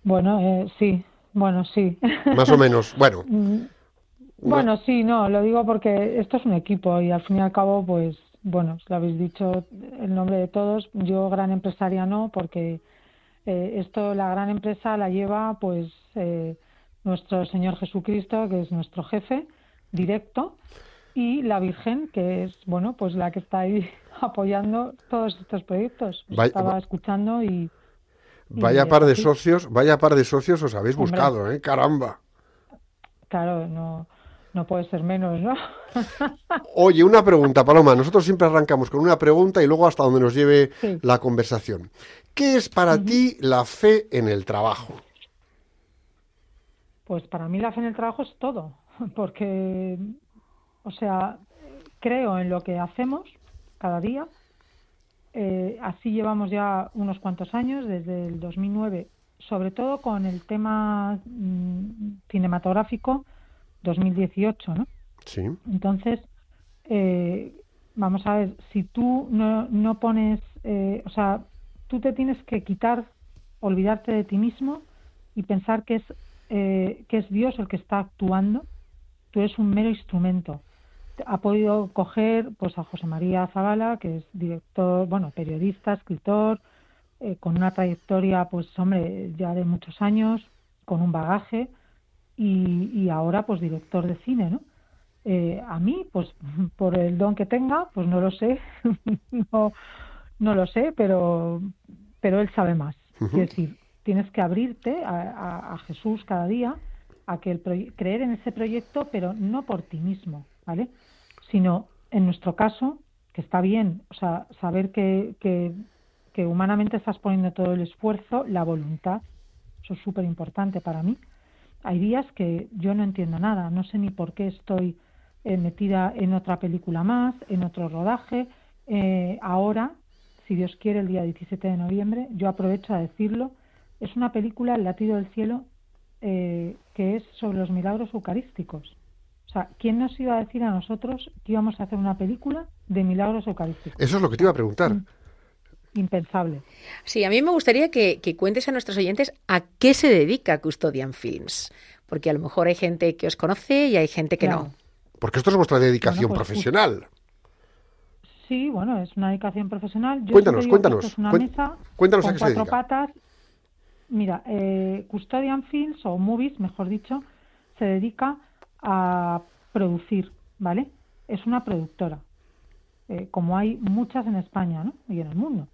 Bueno, eh, sí. Bueno, sí. Más o menos. Bueno, Bueno, sí, no, lo digo porque esto es un equipo y al fin y al cabo, pues, bueno, lo habéis dicho el nombre de todos. Yo gran empresaria no, porque eh, esto, la gran empresa la lleva, pues, eh, nuestro Señor Jesucristo, que es nuestro jefe directo, y la Virgen, que es, bueno, pues la que está ahí apoyando todos estos proyectos. Os Vaya- Estaba escuchando y, vaya Y, par de sí. socios, vaya par de socios os habéis Hombre. buscado, ¿eh? Caramba. claro, no, no puede ser menos, ¿no? Oye, una pregunta, Paloma. Nosotros siempre arrancamos con una pregunta y luego hasta donde nos lleve Sí. la conversación. ¿Qué es para ti la fe en el trabajo? Pues para mí la fe en el trabajo es todo, porque, o sea, creo en lo que hacemos cada día. Eh, así llevamos ya unos cuantos años, desde el 2009, sobre todo con el tema mm, cinematográfico 2018, ¿no? Sí. Entonces, eh, vamos a ver, si tú no, no pones, eh, o sea, tú te tienes que quitar, olvidarte de ti mismo y pensar que es, eh, que es Dios el que está actuando, tú eres un mero instrumento. Ha podido coger pues a José María Zavala, que es director, bueno, periodista, escritor, eh, con una trayectoria, pues hombre, ya de muchos años, con un bagaje, y, y ahora pues director de cine, ¿no? Eh, a mí, pues por el don que tenga, pues no lo sé, no, no lo sé, pero, pero él sabe más. Es decir, tienes que abrirte a, a- a Jesús cada día, a que el creer en ese proyecto, pero no por ti mismo, ¿vale? Sino, en nuestro caso, que está bien, o sea, saber que, que, que humanamente estás poniendo todo el esfuerzo, la voluntad, eso es súper importante para mí. Hay días que yo no entiendo nada, no sé ni por qué estoy eh, metida en otra película más, en otro rodaje. Eh, ahora, si Dios quiere, el día 17 de noviembre, yo aprovecho a decirlo, es una película, El latido del cielo, eh, que es sobre los milagros eucarísticos. O sea, ¿quién nos iba a decir a nosotros que íbamos a hacer una película de milagros eucarísticos? Eso es lo que te iba a preguntar. Mm. Impensable. Sí, a mí me gustaría que, que cuentes a nuestros oyentes a qué se dedica Custodian Films, porque a lo mejor hay gente que os conoce y hay gente que Claro. no. Porque esto es vuestra dedicación Bueno, pues, profesional. Sí, bueno, es una dedicación profesional. Yo Cuéntanos, que cuéntanos, esto es una mesa cuéntanos a qué se cuatro dedica. patas. Mira, eh, Custodian Films o Movies, mejor dicho, se dedica a producir, ¿vale? Es una productora, eh, como hay muchas en España ¿no? y en el mundo.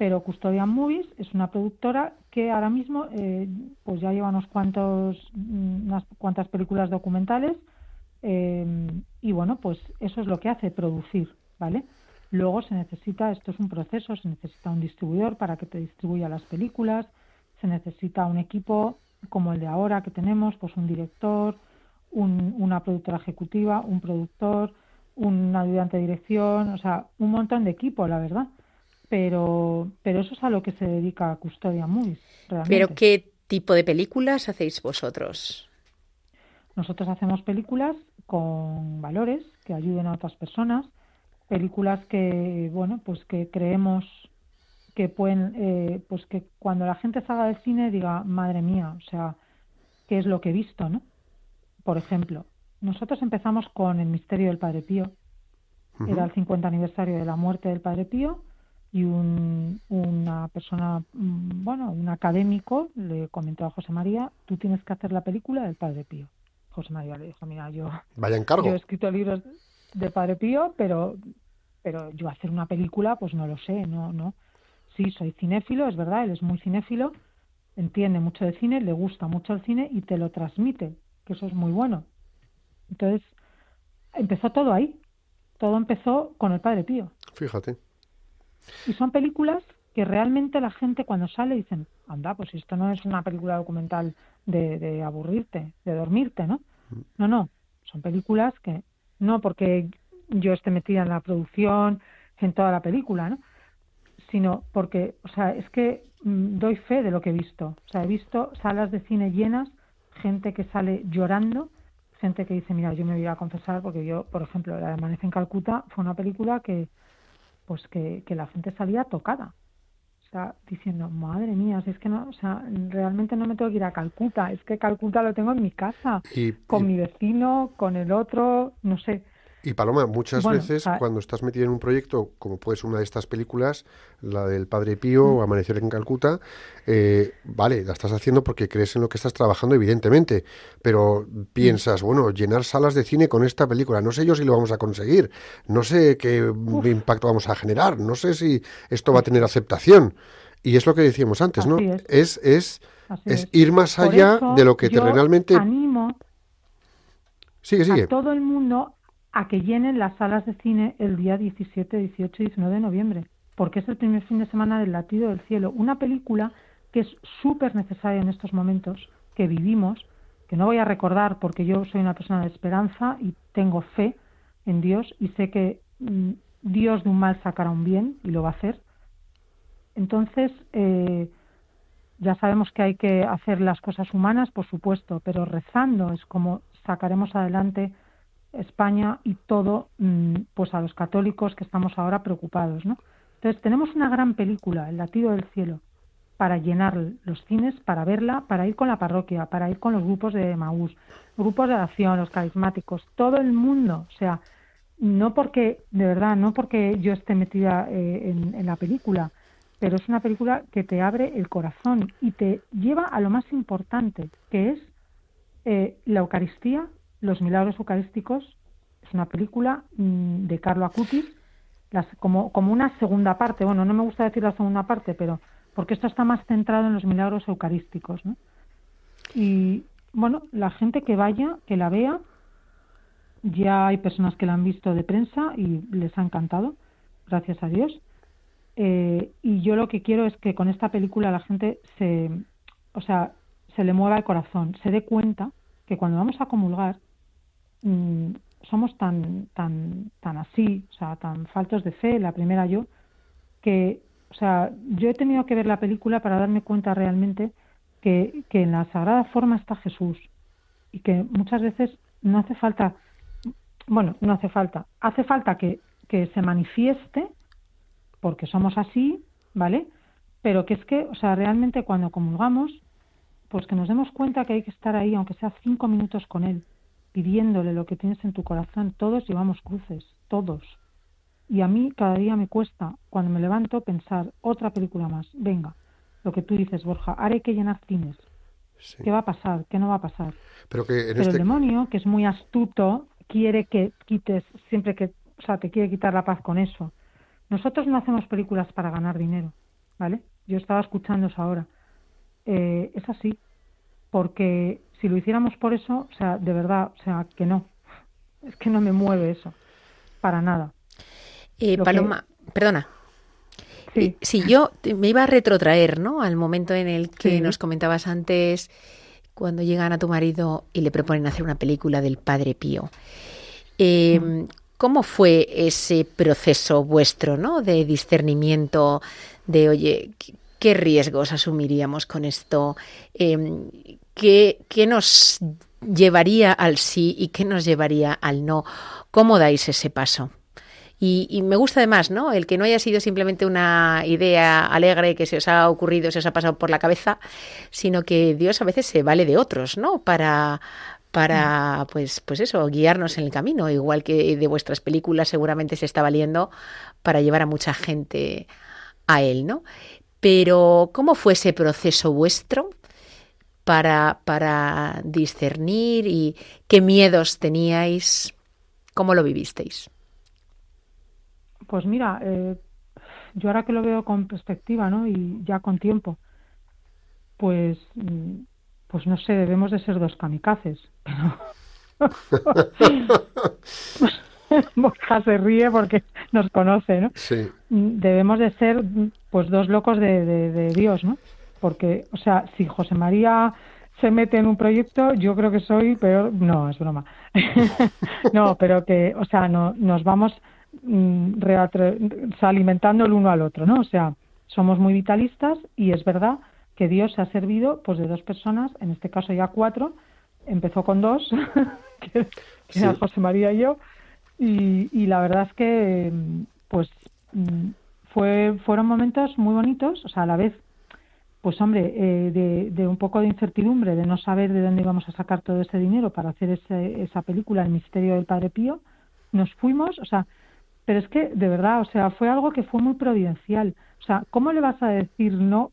Pero Custodian Movies es una productora que ahora mismo eh, pues ya lleva unos cuantos, mm, unas cuantas películas documentales eh, y bueno, pues eso es lo que hace, producir, ¿vale? Luego se necesita, esto es un proceso, se necesita un distribuidor para que te distribuya las películas, se necesita un equipo como el de ahora que tenemos, pues un director, un- una productora ejecutiva, un productor, un ayudante de dirección, o sea, un montón de equipo, la verdad. Pero, pero eso es a lo que se dedica Custodia Movies, realmente. Pero ¿qué tipo de películas hacéis vosotros? Nosotros hacemos películas con valores que ayuden a otras personas, películas que, bueno, pues que creemos que pueden, eh, pues que cuando la gente salga del cine diga, madre mía, o sea, ¿qué es lo que he visto, no? Por ejemplo, nosotros empezamos con El misterio del Padre Pío. Era el 50 aniversario de la muerte del Padre Pío y un, una persona, mm, bueno, un académico le comentó a José María, tú tienes que hacer la película del Padre Pío. José María le dijo, mira, yo, Vaya encargo. yo he escrito libros de Padre Pío, pero, pero yo hacer una película, pues no lo sé, no, no. Sí, soy cinéfilo, es verdad, él es muy cinéfilo, entiende mucho de cine, le gusta mucho el cine y te lo transmite, que eso es muy bueno. Entonces, empezó todo ahí. Todo empezó con el Padre Pío. Fíjate. Y son películas que realmente la gente cuando sale dicen, anda, pues esto no es una película documental de, de aburrirte, de dormirte, ¿no? No, no, son películas que no porque yo esté metida en la producción, en toda la película, ¿no? Sino porque, o sea, es que mm, doy fe de lo que he visto. O sea, he visto salas de cine llenas, gente que sale llorando, gente que dice, mira, yo me voy a confesar porque yo, por ejemplo, La Amanece en Calcuta fue una película que, pues que, que la gente salía tocada. O sea, diciendo, madre mía, si es que no, o sea, realmente no me tengo que ir a Calcuta, es que Calcuta lo tengo en mi casa, Y, con y- mi vecino, con el otro, no sé. Y Paloma, muchas Bueno, veces ah- cuando estás metida en un proyecto, como puede ser una de estas películas, la del Padre Pío Mm. o Amanecer en Calcuta, eh, vale, la estás haciendo porque crees en lo que estás trabajando, evidentemente, pero Mm. piensas, bueno, llenar salas de cine con esta película, no sé yo si lo vamos a conseguir, no sé qué impacto vamos a generar, no sé si esto va a tener aceptación. Y es lo que decíamos antes, ¿no? Así es. Es, es, Así es es. ir más Por allá de lo que yo terrenalmente... animo Sigue, sigue. a todo el mundo a que llenen las salas de cine el día 17, 18 y 19 de noviembre, porque es el primer fin de semana del Latido del Cielo, una película que es súper necesaria en estos momentos que vivimos, que no voy a recordar porque yo soy una persona de esperanza y tengo fe en Dios y sé que mm, Dios de un mal sacará un bien y lo va a hacer. Entonces, eh, ya sabemos que hay que hacer las cosas humanas, por supuesto, pero rezando es como sacaremos adelante España y todo, mm, pues a los católicos que estamos ahora preocupados, ¿no? Entonces tenemos una gran película, El latido del cielo, para llenar los cines, para verla, para ir con la parroquia, para ir con los grupos de Maús, grupos de oración, los carismáticos, todo el mundo, o sea, no porque, de verdad, no porque yo esté metida eh, en, en la película, pero es una película que te abre el corazón y te lleva a lo más importante, que es eh, la Eucaristía, los milagros eucarísticos. Es una película mm, de Carlo Acutis, las, como, como una segunda parte. Bueno, no me gusta decir la segunda parte, pero porque esto está más centrado en los milagros eucarísticos. Y bueno, la gente que vaya, que la vea, ya hay personas que la han visto de prensa y les ha encantado, gracias a Dios. Eh, y yo lo que quiero es que con esta película la gente se, o sea, se le mueva el corazón, se dé cuenta que cuando vamos a comulgar mm, somos tan, tan, tan así, o sea, tan faltos de fe, la primera yo, que, o sea, yo he tenido que ver la película para darme cuenta realmente que, que en la sagrada forma está Jesús y que muchas veces no hace falta, bueno, no hace falta, hace falta que, que se manifieste porque somos así, ¿vale? Pero que es que, o sea, realmente cuando comulgamos, pues que nos demos cuenta que hay que estar ahí, aunque sea cinco minutos con Él, pidiéndole lo que tienes en tu corazón. Todos llevamos cruces, todos. Y a mí cada día me cuesta, cuando me levanto, pensar otra película más. Venga, lo que tú dices, Borja, hay que llenar cines. Sí. ¿Qué va a pasar? ¿Qué no va a pasar? Pero que en Pero este el demonio, que es muy astuto, quiere que quites, siempre que, o sea, te quiere quitar la paz con eso. Nosotros no hacemos películas para ganar dinero, ¿vale? Yo estaba escuchando eso ahora. Eh, es así, porque si lo hiciéramos por eso, o sea, de verdad, o sea, que no. Es que no me mueve eso, para nada. Eh, que- Paloma, perdona. Sí, Sí, yo me iba a retrotraer, ¿no? Al momento en el que Sí. nos comentabas antes, cuando llegan a tu marido y le proponen hacer una película del Padre Pío. Eh, Mm. ¿Cómo fue ese proceso vuestro, ¿no? De discernimiento, de, oye, ¿qué- ¿qué riesgos asumiríamos con esto? Eh, ¿qué, ¿Qué nos llevaría al sí y qué nos llevaría al no? ¿Cómo dais ese paso? Y, y me gusta además, ¿no? El que no haya sido simplemente una idea alegre que se os ha ocurrido, se os ha pasado por la cabeza, sino que Dios a veces se vale de otros, ¿no? Para, para pues, pues eso, guiarnos en el camino, igual que de vuestras películas seguramente se está valiendo para llevar a mucha gente a él, ¿no? Pero, ¿cómo fue ese proceso vuestro para, para discernir y qué miedos teníais? ¿Cómo lo vivisteis? Pues mira, eh, yo ahora que lo veo con perspectiva, ¿no? Y ya con tiempo, pues, mm, pues no sé, debemos de ser dos kamikazes, pero Borja se ríe porque nos conoce, ¿no? Sí. Mm, Debemos de ser, pues, dos locos de, de- de Dios, ¿no? Porque, o sea, si José María se mete en un proyecto, yo creo que soy peor. No, es broma. no, pero que, o sea, no, nos vamos mm, reatre- o sea, alimentando el uno al otro, ¿no? O sea, somos muy vitalistas y es verdad que Dios se ha servido, pues, de dos personas, en este caso ya cuatro. Empezó con dos, que, era Sí. José María y yo, y, y la verdad es que pues mm, fue fueron momentos muy bonitos o sea a la vez pues hombre eh, de, de un poco de incertidumbre de no saber de dónde íbamos a sacar todo ese dinero para hacer ese- esa película el misterio del Padre Pío nos fuimos o sea pero es que de verdad o sea fue algo que fue muy providencial. O sea cómo le vas a decir no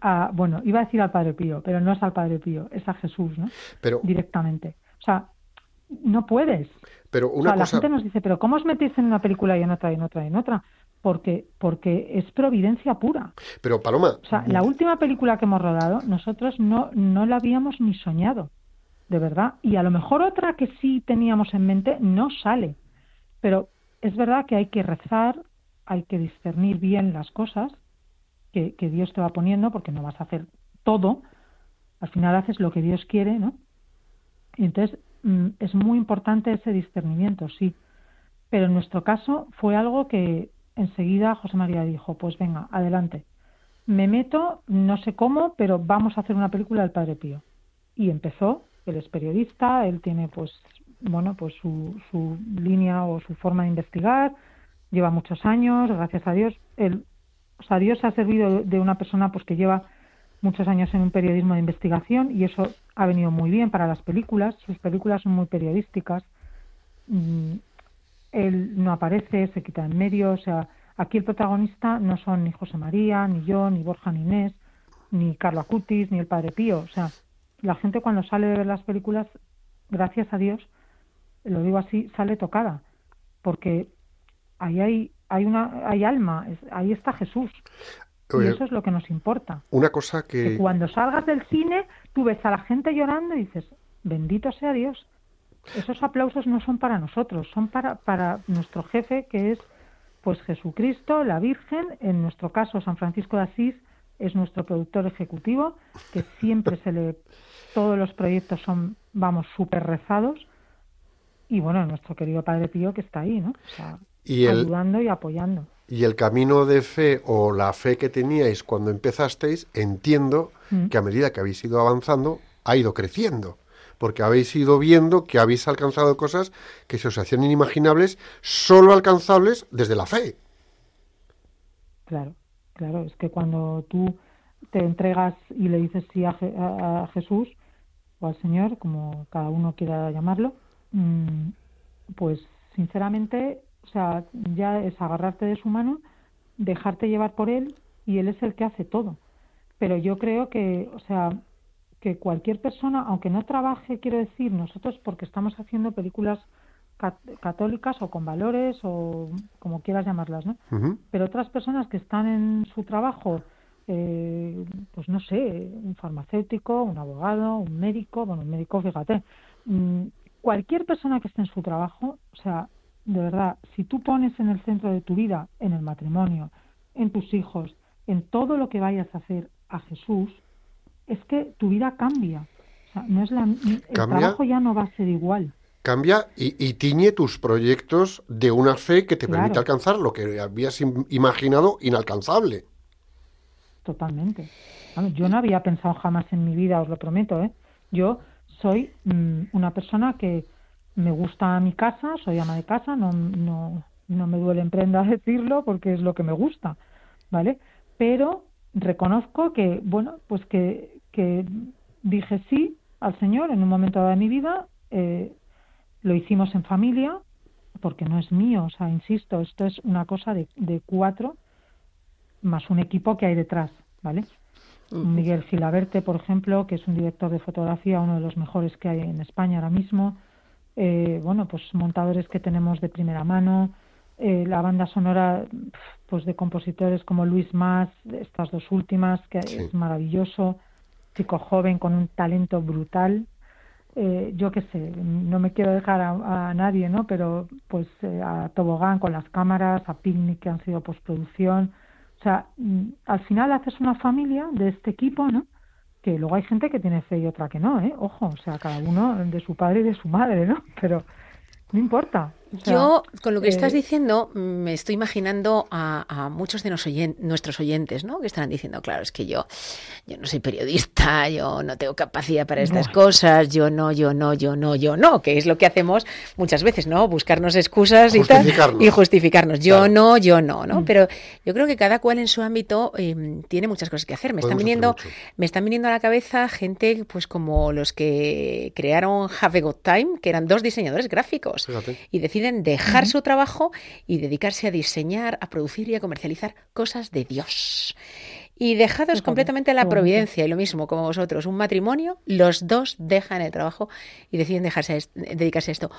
a bueno iba a decir al Padre Pío pero no es al Padre Pío es a Jesús no Pero, directamente. O sea no puedes. Pero o una sea, la gente nos dice, pero ¿cómo os metéis en una película y en otra y en otra y en otra? Porque, porque es providencia pura. Pero Paloma, O sea, la última película que hemos rodado, nosotros no, no la habíamos ni soñado, de verdad. Y a lo mejor otra que sí teníamos en mente no sale. Pero es verdad que hay que rezar, hay que discernir bien las cosas que, que Dios te va poniendo, porque no vas a hacer todo. Al final haces lo que Dios quiere, ¿no? Y entonces mm, es muy importante ese discernimiento, sí. Pero en nuestro caso fue algo que enseguida José María dijo, pues venga, adelante. Me meto, no sé cómo, pero vamos a hacer una película del Padre Pío. Y empezó, él es periodista, él tiene pues, bueno, pues su, su línea o su forma de investigar, lleva muchos años, gracias a Dios. Él, o sea, Dios ha servido de una persona pues que lleva muchos años en un periodismo de investigación y eso ha venido muy bien para las películas. Sus películas son muy periodísticas. Él no aparece, se quita en medio. O sea, aquí el protagonista no son ni José María, ni yo, ni Borja, ni Inés, ni Carlo Acutis, ni el Padre Pío. O sea, la gente cuando sale de ver las películas, gracias a Dios, lo digo así, sale tocada. Porque ahí hay, hay, una, hay alma, es- ahí está Jesús. Y eso es lo que nos importa una cosa que que. cuando salgas del cine tú ves a la gente llorando y dices, bendito sea Dios. Esos aplausos no son para nosotros, son para, para nuestro jefe que es pues Jesucristo, la Virgen, en nuestro caso San Francisco de Asís es nuestro productor ejecutivo, que siempre se le todos los proyectos son vamos súper rezados y bueno, nuestro querido Padre Pío que está ahí, ¿no? O sea, Y el- ayudando y apoyando. Y el camino de fe o la fe que teníais cuando empezasteis, entiendo Mm. que a medida que habéis ido avanzando, ha ido creciendo. Porque habéis ido viendo que habéis alcanzado cosas que se os hacían inimaginables, solo alcanzables desde la fe. Claro, claro, es que cuando tú te entregas y le dices sí a, Je- a- Jesús o al Señor, como cada uno quiera llamarlo, mm, pues sinceramente, o sea, ya es agarrarte de su mano, dejarte llevar por Él y Él es el que hace todo. Pero yo creo que, o sea, que cualquier persona, aunque no trabaje, quiero decir, nosotros porque estamos haciendo películas cat- católicas o con valores o como quieras llamarlas, ¿no? Pero otras personas que están en su trabajo, eh, pues no sé, un farmacéutico, un abogado, un médico, bueno, un médico, fíjate, mm, cualquier persona que esté en su trabajo, o sea, de verdad, si tú pones en el centro de tu vida, en el matrimonio, en tus hijos, en todo lo que vayas a hacer a Jesús, es que tu vida cambia. O sea, no es la, el Cambia. trabajo ya no va a ser igual. Cambia y, y tiñe tus proyectos de una fe que te Claro. permite alcanzar lo que habías im- imaginado inalcanzable. Totalmente. Vamos, yo no había pensado jamás en mi vida, os lo prometo, ¿eh? Yo soy mm, una persona que me gusta mi casa, soy ama de casa, no, no, no me duele en prenda decirlo porque es lo que me gusta, ¿vale? Pero reconozco que, bueno, pues que, que dije sí al Señor en un momento dado de mi vida, eh, lo hicimos en familia, porque no es mío, o sea, insisto, esto es una cosa de, de cuatro más un equipo que hay detrás, ¿vale? Miguel Filaberte, por ejemplo, que es un director de fotografía, uno de los mejores que hay en España ahora mismo. Eh, bueno, pues montadores que tenemos de primera mano, eh, la banda sonora pues de compositores como Luis Mas, estas dos últimas, que Sí. es maravilloso, chico joven con un talento brutal. Eh, yo qué sé, no me quiero dejar a, nadie, ¿no? Pero pues eh, a Tobogán con las cámaras, a Picnic que han sido postproducción. O sea, mm, al final haces una familia de este equipo, ¿no? Que luego hay gente que tiene fe y otra que no, ¿eh? Ojo, o sea, cada uno de su padre y de su madre, ¿no? Pero no importa. Yo, con lo que estás eh, diciendo, me estoy imaginando a, a muchos de nos oyen- nuestros oyentes, ¿no? Que estarán diciendo, claro, es que yo, yo no soy periodista, yo no tengo capacidad para estas No. cosas, yo no, yo no, yo no, yo no, que es lo que hacemos muchas veces, ¿no? Buscarnos excusas y tal. Justificarnos. Y justificarnos. Yo Claro. no, yo no, Mm. ¿no? Pero yo creo que cada cual en su ámbito eh, tiene muchas cosas que hacer. Me están Podemos viniendo, me están viniendo a la cabeza gente, pues como los que crearon Have a Good Time, que eran dos diseñadores gráficos Fíjate. y deciden dejar su trabajo y dedicarse a diseñar, a producir y a comercializar cosas de Dios. Y dejados completamente a la providencia, y lo mismo como vosotros, un matrimonio, los dos dejan el trabajo y deciden dejarse a dedicarse a esto.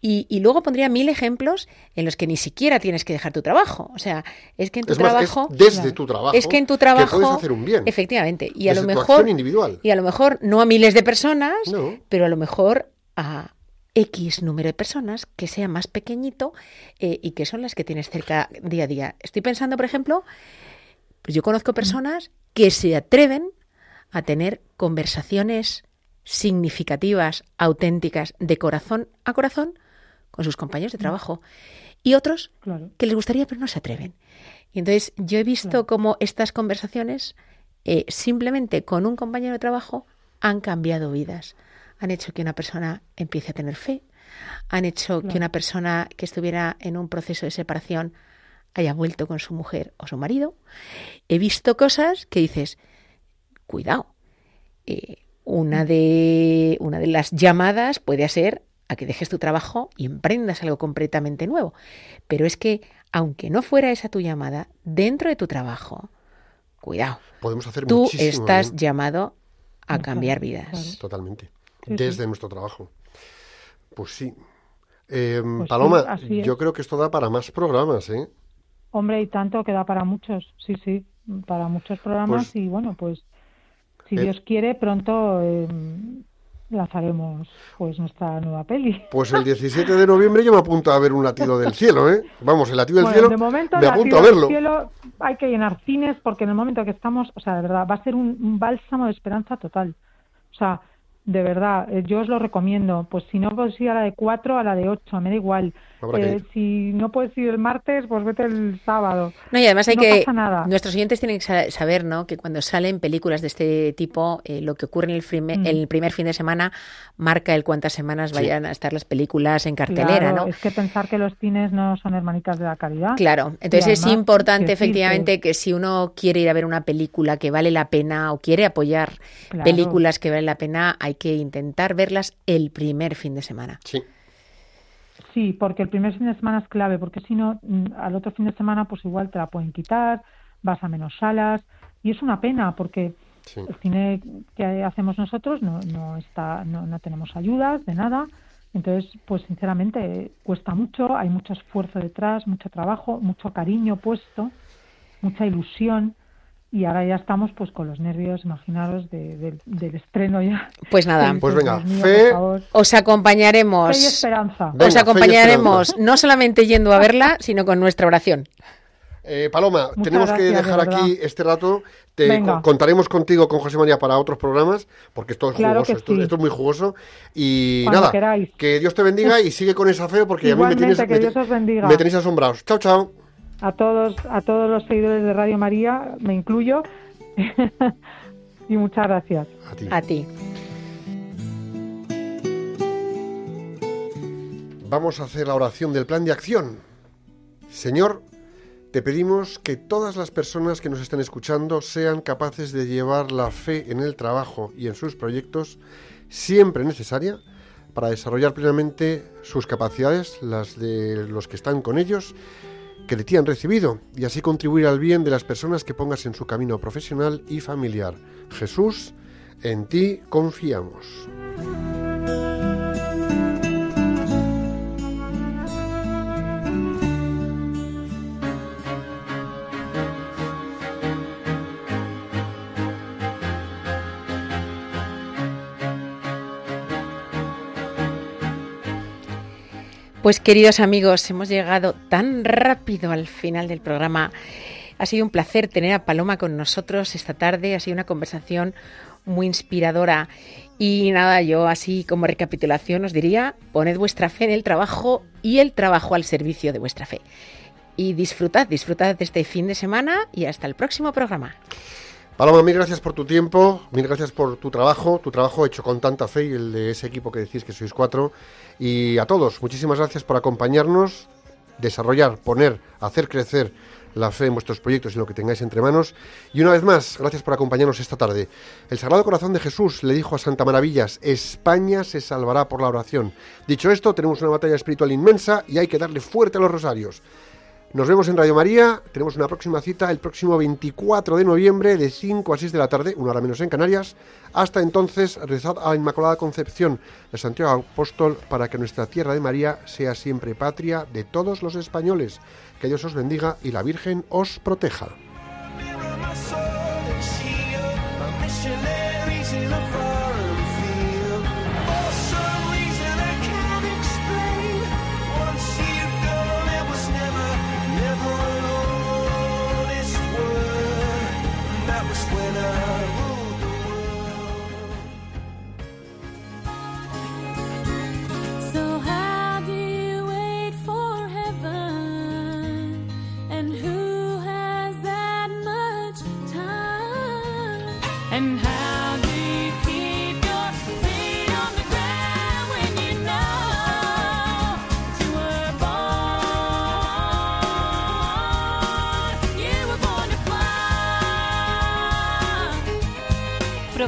Y, y luego pondría mil ejemplos en los que ni siquiera tienes que dejar tu trabajo. O sea, es que en tu Es más, es trabajo... desde Claro. tu trabajo Es que en tu trabajo... puedes hacer un bien. Efectivamente. Y a Desde lo mejor... individual. Y a lo mejor no a miles de personas, No. pero a lo mejor a X número de personas que sea más pequeñito eh, y que son las que tienes cerca día a día. Estoy pensando, por ejemplo, pues yo conozco personas que se atreven a tener conversaciones significativas, auténticas, de corazón a corazón con sus compañeros de trabajo. Y otros Claro. que les gustaría pero no se atreven. Y entonces yo he visto Claro. cómo estas conversaciones eh, simplemente con un compañero de trabajo han cambiado vidas. Han hecho que una persona empiece a tener fe, han hecho que una persona que estuviera en un proceso de separación haya vuelto con su mujer o su marido. He visto cosas que dices, cuidado, eh, una, de, una de las llamadas puede ser a que dejes tu trabajo y emprendas algo completamente nuevo. Pero es que, aunque no fuera esa tu llamada, dentro de tu trabajo, cuidado, Podemos hacer tú estás bien. llamado a cambiar vidas. Totalmente. Sí, sí. Desde nuestro trabajo. Pues sí. Eh, Pues Paloma, yo creo que esto da para más programas, ¿eh? Hombre, y tanto que da para muchos, sí, sí, para muchos programas Pues- y bueno, pues si Eh, Dios quiere pronto eh, lanzaremos pues nuestra nueva peli. Pues el 17 de noviembre yo me apunto a ver un latido del cielo, ¿eh? Vamos, el latido del Bueno, cielo, de momento me apunto a Tierra del verlo. Cielo hay que llenar cines porque en el momento que estamos, o sea, de verdad, va a ser un, un bálsamo de esperanza total. O sea, de verdad, eh, yo os lo recomiendo. Pues si no puedes ir a la de 4, a la de 8, me da igual. Habrá que Eh, ir. si no puedes ir el martes, pues vete el sábado. No, y además hay No que. pasa nada. Nuestros oyentes tienen que sa- saber, ¿no? Que cuando salen películas de este tipo, eh, lo que ocurre en el, frime- Mm. el primer fin de semana marca el cuántas semanas Sí. vayan a estar las películas en cartelera, Claro, ¿no? Es que pensar que los cines no son hermanitas de la caridad. Claro, entonces es importante que- efectivamente que si uno quiere ir a ver una película que vale la pena o quiere apoyar Claro. películas que valen la pena, hay que intentar verlas el primer fin de semana. Sí, Sí, porque el primer fin de semana es clave, porque si no, mm, al otro fin de semana pues igual te la pueden quitar, vas a menos salas y es una pena porque sí. el cine que hacemos nosotros no, no está, no, no tenemos ayudas de nada, entonces pues sinceramente cuesta mucho, hay mucho esfuerzo detrás, mucho trabajo, mucho cariño puesto, mucha ilusión y ahora ya estamos pues con los nervios, imaginaros, de- del- del estreno ya. Pues nada, Pues venga, mío, fe- os acompañaremos. Fe y esperanza. Venga, os acompañaremos esperanza. no solamente yendo a verla, sino con nuestra oración. Eh, Paloma, Muchas tenemos que de dejar aquí este rato. Te Venga. contaremos contigo con José María para otros programas, porque esto es Claro jugoso, esto, sí. esto es muy jugoso. Y Cuando nada, queráis. que Dios te bendiga y sigue con esa fe, porque a mí me tienes, que me, Dios os bendiga. me tenéis asombrados. Chao, chao. A todos a todos los seguidores de Radio María, me incluyo. y muchas gracias. A ti. A ti. Vamos a hacer la oración del plan de acción. Señor, te pedimos que todas las personas que nos estén escuchando sean capaces de llevar la fe en el trabajo y en sus proyectos siempre necesaria para desarrollar plenamente sus capacidades, las de los que están con ellos, que de ti han recibido y así contribuir al bien de las personas que pongas en su camino profesional y familiar. Jesús, en ti confiamos. Pues queridos amigos, hemos llegado tan rápido al final del programa. Ha sido un placer tener a Paloma con nosotros esta tarde. Ha sido una conversación muy inspiradora. Y nada, yo así como recapitulación os diría, poned vuestra fe en el trabajo y el trabajo al servicio de vuestra fe. Y disfrutad, disfrutad de este fin de semana y hasta el próximo programa. Paloma, mil gracias por tu tiempo, mil gracias por tu trabajo, tu trabajo hecho con tanta fe y el de ese equipo que decís que sois cuatro. Y a todos, muchísimas gracias por acompañarnos, desarrollar, poner, hacer crecer la fe en vuestros proyectos y lo que tengáis entre manos. Y una vez más, gracias por acompañarnos esta tarde. El Sagrado Corazón de Jesús le dijo a Santa Maravillas, España se salvará por la oración. Dicho esto, tenemos una batalla espiritual inmensa y hay que darle fuerte a los rosarios. Nos vemos en Radio María, tenemos una próxima cita el próximo 24 de noviembre de 5 a 6 de la tarde, una hora menos en Canarias. Hasta entonces, rezad a la Inmaculada Concepción de Santiago Apóstol para que nuestra tierra de María sea siempre patria de todos los españoles. Que Dios os bendiga y la Virgen os proteja.